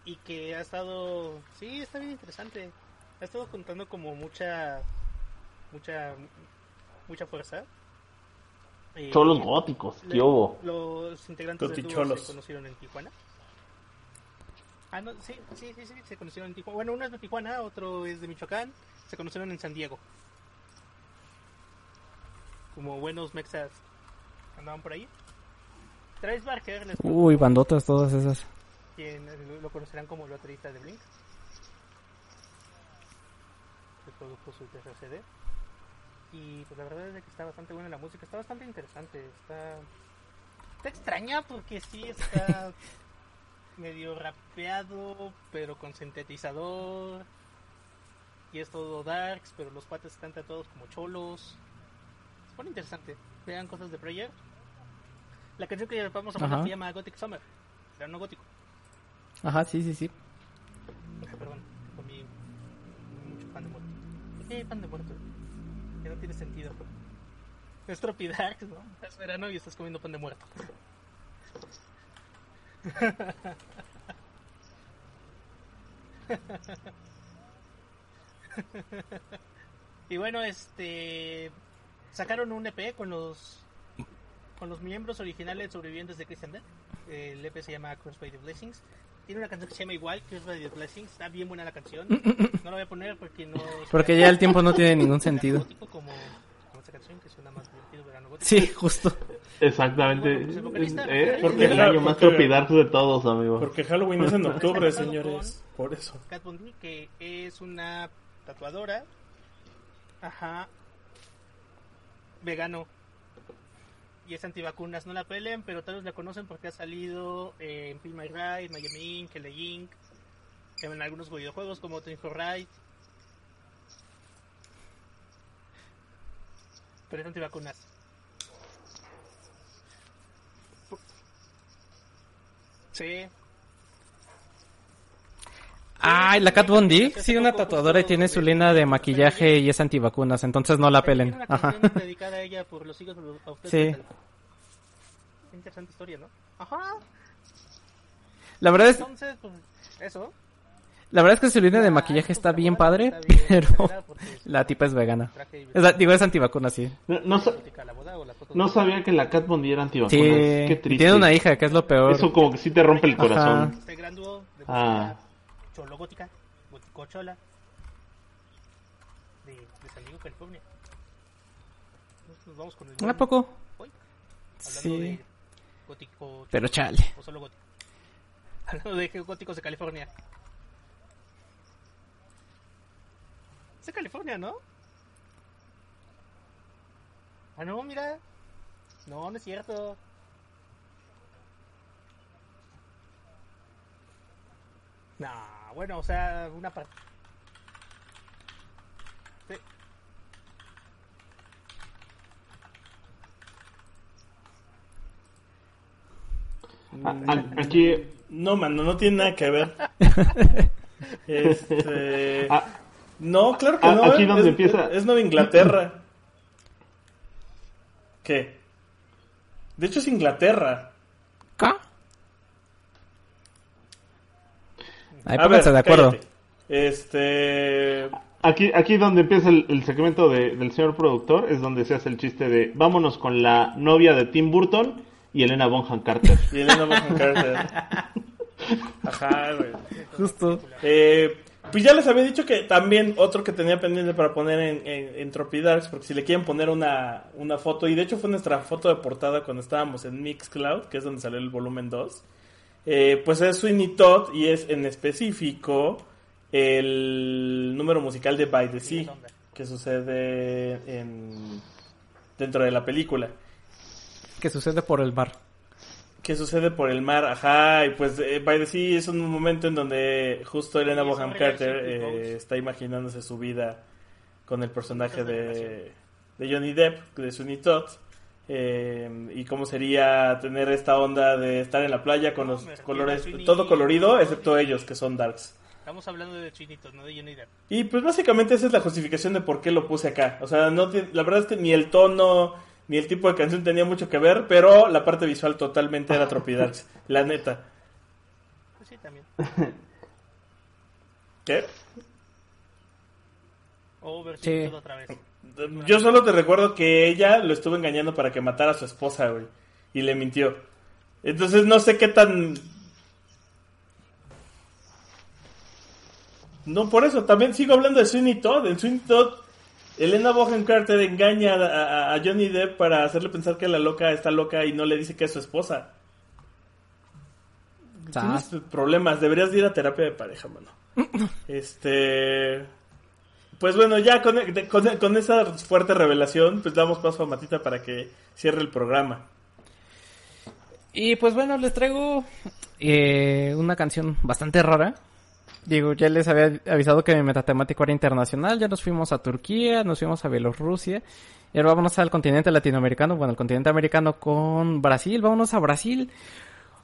Y que ha estado, sí, está bien interesante. Ha estado contando como mucha, mucha, mucha fuerza. Eh, Cholos góticos, le- ¿qué hubo? Los integrantes del dúo se conocieron en Tijuana. Ah, no, sí, sí, sí, sí, se conocieron en Tijuana. Bueno, uno es de Tijuana, otro es de Michoacán. Se conocieron en San Diego. Como buenos mexas andaban por ahí. Travis Barker les Uy, bandotas todas esas. Quien lo- conocerán como el baterista de Blink. Que produjo su tercer CD. Y pues la verdad es que está bastante buena la música, está bastante interesante, está... Está extraña porque sí está medio rapeado, pero con sintetizador. Y es todo darks, pero los pates están tratados como cholos. Se pone interesante. Vean cosas de Prayer. La canción que vamos a poner Ajá. se llama Gothic Summer. Pero no gótico. Ajá, sí, sí, sí. Perdón, comí mucho pan de muerto. ¿Por qué pan de muerto? Que no tiene sentido. Es Tropidax, ¿no? Es verano y estás comiendo pan de muerto. y bueno, este sacaron un EP con los con los miembros originales sobrevivientes de Christian Death. El EP se llama Cross by the Blessings. Tiene una canción que se llama igual, Cross by the Blessings. Está bien buena la canción. No la voy a poner porque no. Porque ya el tiempo no tiene ningún sentido. Como, como esta canción que suena más divertido verano gótico. Sí, justo. Exactamente. Bueno, pues el vocalista- Eh, Porque el la- año más tropidarks de todos, amigo. Porque Halloween es en octubre, señores. Por eso. Kat Von D, que es una tatuadora. Ajá. Vegano. Y es antivacunas. No la peleen, pero todos la conocen porque ha salido eh, en Pin My Ride, Miami Inc., LA Inc., en algunos videojuegos como Twin for Ride. Pero es antivacunas. Sí. Ay, la Kat Von D, sí, una tatuadora y tiene su línea de maquillaje y es antivacunas, entonces no la pelen. Ajá. dedicada a ella por los hijos Sí. Interesante historia, ¿no? Ajá. La verdad es, Entonces, pues, eso. la verdad es que su línea de Ah, maquillaje está bien padre, pero la tipa es vegana. Es la- digo, es antivacuna, sí. No, no no sabía que la Cat Von D era antivacunas. Sí, Qué triste. tiene una hija, que es lo peor. Eso como que sí te rompe el Ajá. corazón. Este música Ah. Cholo gótica, gótico chola, de, de San Diego, California. Nos vamos con el ¿A poco? hoy, Sí. de gótico Pero chale. o solo gótico. Hablando de góticos de California. Es de California, ¿no? Ah, no, mira. No, no es cierto. Nah, bueno, o sea, una parte. Sí. A- a- aquí, No, mano, no tiene nada que ver. Este. a- No, claro que no. aquí es- donde es, empieza- Es Nueva Inglaterra. ¿Qué? De hecho, es Inglaterra. ¿Qué? Ahí pónganse ver, de acuerdo. cállate. Este. aquí, aquí donde empieza el, el segmento de- del señor productor es donde se hace el chiste de vámonos con la novia de Tim Burton y Elena Bonham Carter. Y Elena Bonham Carter. Ajá, güey. Justo. Eh, pues ya les había dicho que también otro que tenía pendiente para poner en, en, en Tropidarks, porque si le quieren poner una, una foto, y de hecho fue nuestra foto de portada cuando estábamos en Mixcloud, que es donde salió el volumen 2, eh, pues es Sweeney Todd y es en específico el número musical de By the Sea, que sucede en, dentro de la película. ¿Qué sucede por el mar? ¿Qué sucede por el mar? Ajá, y pues eh, By the Sea es un momento en donde justo Elena un Carter eh, está imaginándose su vida con el personaje de, de Johnny Depp, de Sweeney Todd. Eh, y cómo sería tener esta onda de estar en la playa con los colores, todo colorido, excepto ellos que son darks. Estamos hablando de chinitos, no de Johnny Depp. Y pues básicamente esa es la justificación de por qué lo puse acá. O sea, no la verdad es que ni el tono ni el tipo de canción tenía mucho que ver, pero la parte visual totalmente era Tropidarks, la neta. Pues sí, también. ¿Qué? O ver Sí. todo otra vez. Yo solo te recuerdo que ella lo estuvo engañando para que matara a su esposa, güey. Y le mintió. Entonces no sé qué tan... No, por eso, también sigo hablando de Sweeney Todd. En Sweeney Todd, Elena Bohan Carter engaña a, a- a Johnny Depp para hacerle pensar que la loca está loca y no le dice que es su esposa. Sas. Tienes problemas, deberías de ir a terapia de pareja, mano. Este... Pues bueno, ya con, con- con esa fuerte revelación, pues damos paso a Matita para que cierre el programa. Y pues bueno, les traigo eh, una canción bastante rara. Digo, ya les había avisado que mi metatemático era internacional, ya nos fuimos a Turquía, nos fuimos a Bielorrusia, y ahora vámonos al continente latinoamericano, bueno, al continente americano con Brasil, vámonos a Brasil,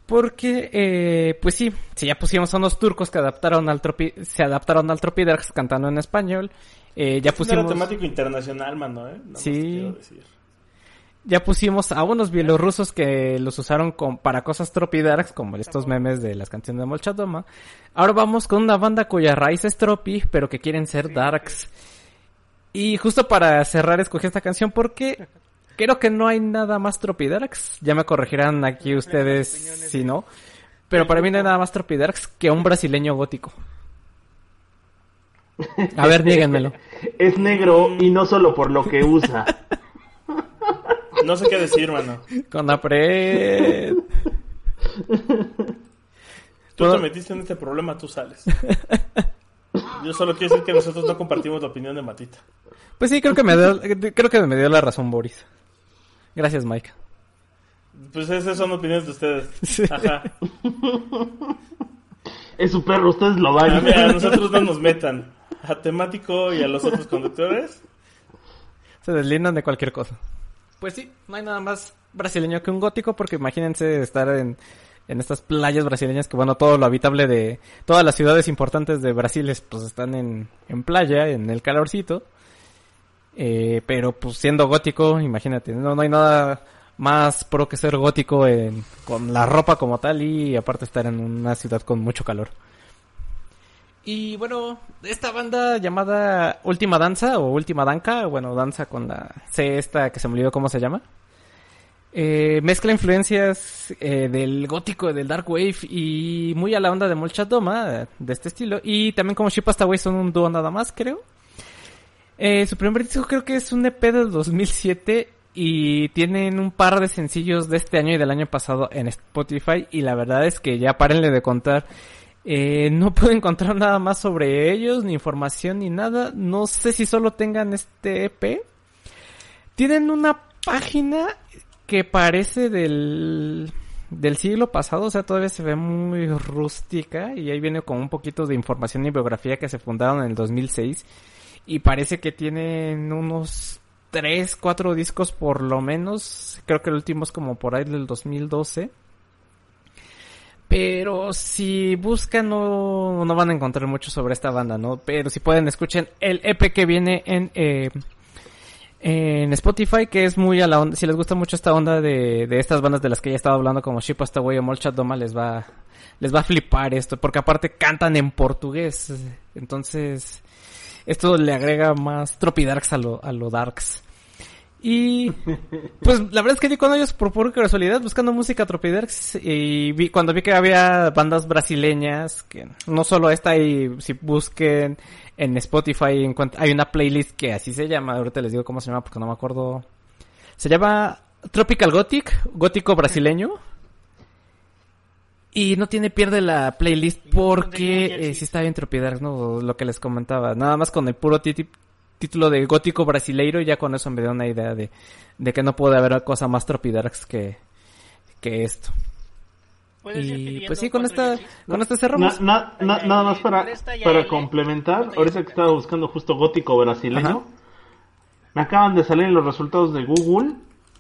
porque, eh, pues sí, si ya pusimos a unos turcos que adaptaron al tropi se adaptaron al Tropidarks cantando en español, eh, ya Es un pusimos... temático internacional, mano, ¿eh? Más Sí. quiero decir. Ya pusimos a unos bielorrusos que los usaron con, para cosas tropidarks, como estos memes de las canciones de Molchatoma. Ahora vamos con una banda cuya raíz es tropi, pero que quieren ser darks. Y justo para cerrar escogí esta canción porque creo que no hay nada más tropidarks. Ya me corregirán aquí ustedes si no. Pero para mí no hay nada más tropidarks que un brasileño gótico. A ver, díganmelo. Es negro y no solo por lo que usa. No sé qué decir, mano. Con la pre... Tú te metiste en este problema, tú sales. Yo solo quiero decir que nosotros no compartimos la opinión de Matita. Pues sí, creo que me dio, creo que me dio la razón Boris. Gracias, Mike. Pues esas son opiniones de ustedes. Ajá. Es su perro, ustedes lo A, van. mí- a nosotros no nos metan. A temático y a los otros conductores. Se deslindan de cualquier cosa. Pues sí, no hay nada más brasileño que un gótico porque imagínense estar en, en estas playas brasileñas que bueno, todo lo habitable de todas las ciudades importantes de Brasil es, pues están en, en playa, en el calorcito. Eh, pero pues siendo gótico, imagínate, no, no hay nada más pro que ser gótico en- con la ropa como tal y aparte estar en una ciudad con mucho calor. Y bueno, esta banda llamada Última Danza o Última Danca, bueno, danza con la C esta que se me olvidó cómo se llama. Eh, mezcla influencias eh, del gótico, del dark wave y muy a la onda de Molchatoma, eh, de este estilo. Y también como Ship Hasta son un dúo nada más, creo. Eh, su primer disco creo que es un EP del 2007 y tienen un par de sencillos de este año y del año pasado en Spotify y la verdad es que ya párenle de contar. Eh, no puedo encontrar nada más sobre ellos, ni información ni nada. No sé si solo tengan este EP. Tienen una página que parece del, del siglo pasado, o sea, todavía se ve muy rústica y ahí viene con un poquito de información y biografía que se fundaron en el 2006 y parece que tienen unos 3, 4 discos por lo menos, creo que el último es como por ahí del 2012. Pero si buscan no, no van a encontrar mucho sobre esta banda, ¿no? Pero si pueden escuchen el EP que viene en, eh, en Spotify, que es muy a la onda, si les gusta mucho esta onda de, de estas bandas de las que ya he estado hablando, como Ship Hasta Way o Molchat Doma, les va, les va a flipar esto, porque aparte cantan en portugués, entonces esto le agrega más tropidarks a lo, a lo darks. Y pues la verdad es que di con ellos por pura casualidad buscando música tropidarks y vi, cuando vi que había bandas brasileñas, que no solo esta, y si busquen en Spotify encuent- hay una playlist que así se llama, ahorita les digo cómo se llama porque no me acuerdo. Se llama Tropical Gothic, gótico brasileño. Y no tiene pierde la playlist porque eh, sí está bien tropidarks, ¿no? Lo que les comentaba. Nada más con el puro título de gótico brasileiro y ya con eso me dio una idea de, de que no puede haber cosa más tropidarks que, que esto. Y pues sí, con esta, con esta cerramos. na- na- nada más para, ya para L. complementar, ahorita que estaba buscando justo gótico brasileño, Ajá. me acaban de salir los resultados de Google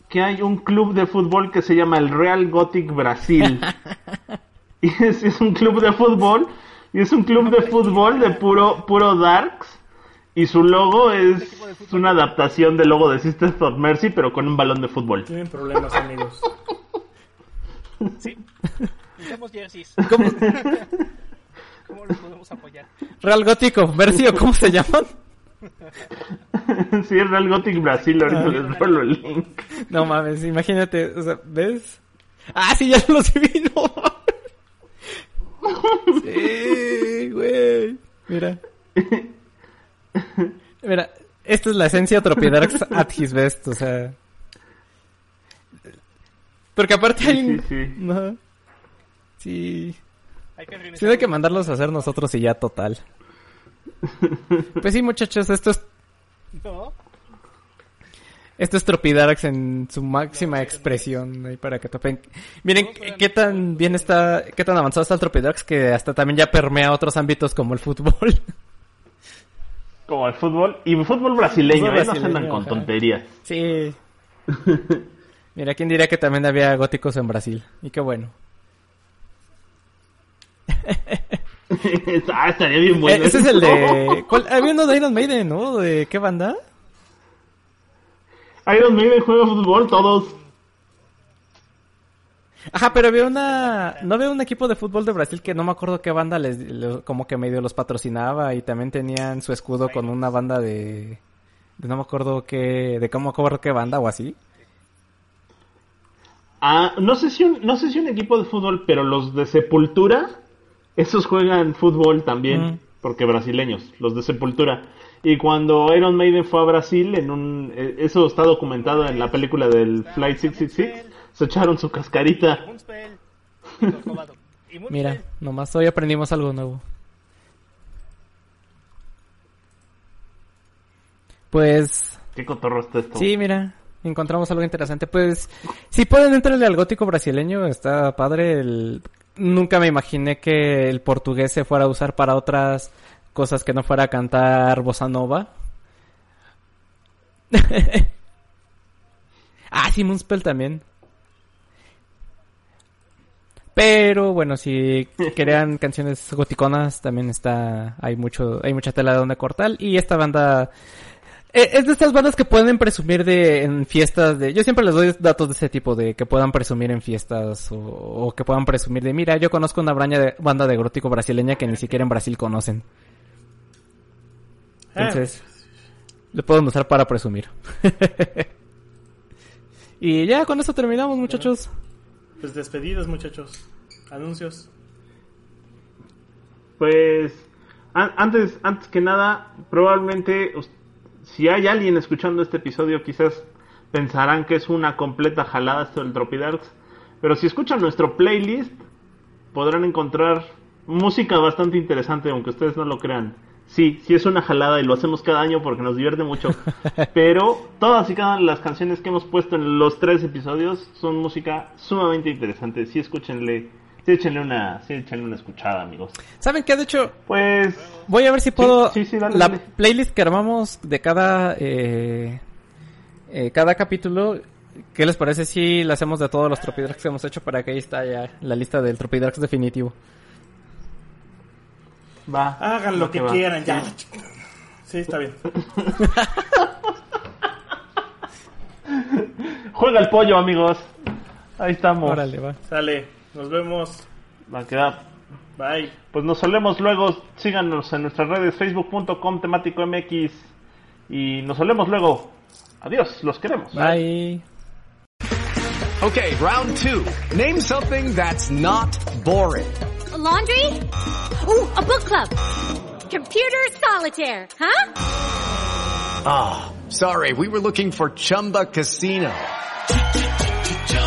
que hay un club de fútbol que se llama el Real Gothic Brasil. y es, es un club de fútbol, y es un club de fútbol de puro, puro darks. Y su logo es una adaptación del logo de Sisters of Mercy, pero con un balón de fútbol. Tienen problemas, amigos. Sí. Jerseys. ¿Cómo? ¿Cómo los podemos apoyar? Real Gótico, Versio, ¿cómo se llaman? sí, es Real Gothic Brasil, ahorita les rolo el link. No mames, imagínate, o sea, ¿ves? Ah, sí, ya los vi, no mames. Sí, güey. Mira. Mira, esta es la esencia Tropidarks at his best, o sea. Porque aparte hay Sí, un... sí. No. Sí. Hay que Sí, hay que mandarlos a hacer nosotros y ya total. Pues sí, muchachos, esto es No, Esto es Tropidarks en su máxima expresión, ahí para que topen. Miren qué tan bien está, qué tan avanzado está el Tropidarks que hasta también ya permea otros ámbitos como el fútbol. Como el fútbol. Y fútbol brasileño, Fútbol ¿eh? No se andan brasileño, con tonterías. Sí. Mira, quién diría que también había góticos en Brasil. Y qué bueno. ah, estaría bien bueno. Eh, ese es el de... ¿cuál? Había uno de Iron Maiden, ¿no? ¿De qué banda? Iron Maiden juega fútbol, todos. Ajá, pero había una... ¿No había un equipo de fútbol de Brasil que no me acuerdo qué banda les... le- como que medio los patrocinaba y también tenían su escudo con una banda de... de no me acuerdo qué... de cómo acuerdo qué banda o así. Ah, no sé si un, no sé si un equipo de fútbol, pero los de Sepultura, esos juegan fútbol también, porque brasileños, los de Sepultura. Y cuando Iron Maiden fue a Brasil, en un, eh, eso está documentado en la película del Flight 666, se echaron su cascarita. Mira, nomás hoy aprendimos algo nuevo. Pues... Qué cotorro está esto. Sí, mira, encontramos algo interesante. Pues, si pueden entrarle al gótico brasileño, está padre. El... Nunca me imaginé que el portugués se fuera a usar para otras cosas que no fuera a cantar bossa nova. ah, sí, Moonspell también. Pero bueno, si crean canciones goticonas, también está, hay mucho, hay mucha tela de donde cortar. Y esta banda, es de estas bandas que pueden presumir de en fiestas de yo siempre les doy datos de ese tipo de que puedan presumir en fiestas o, o que puedan presumir de mira yo conozco una braña de, banda de gótico brasileña que ni siquiera en Brasil conocen entonces lo pueden usar para presumir. Y ya con eso terminamos muchachos. Pues despedidos, muchachos. Anuncios. Pues an- antes, antes que nada, probablemente si hay alguien escuchando este episodio, quizás pensarán que es una completa jalada esto del Tropidarks. Pero si escuchan nuestro playlist, podrán encontrar música bastante interesante, aunque ustedes no lo crean. Sí, sí es una jalada y lo hacemos cada año porque nos divierte mucho. Pero todas y cada una de las canciones que hemos puesto en los tres episodios son música sumamente interesante. Sí, escúchenle, sí, échenle una, sí, échenle una escuchada, amigos. saben qué de hecho Pues Voy a ver si puedo. sí, sí, dale, la dale. playlist que armamos de cada. Eh, eh, cada capítulo. ¿Qué les parece si la hacemos de todos los Tropidrax que hemos hecho para que ahí está ya la lista del Tropidrax definitivo? va. Hagan lo que va. quieran, ya. Sí, está bien. Juega el pollo, amigos. Ahí estamos. Órale, va. Sale. Nos vemos. Va a quedar. Bye. Pues nos solemos luego. Síganos en nuestras redes facebook.com temático MX. Y nos solemos luego. Adiós, los queremos. Bye. Okay, round two. Name something that's not boring. A laundry? Ooh, a book club. Computer solitaire, huh? Ah, sorry, we were looking for Chumba Casino.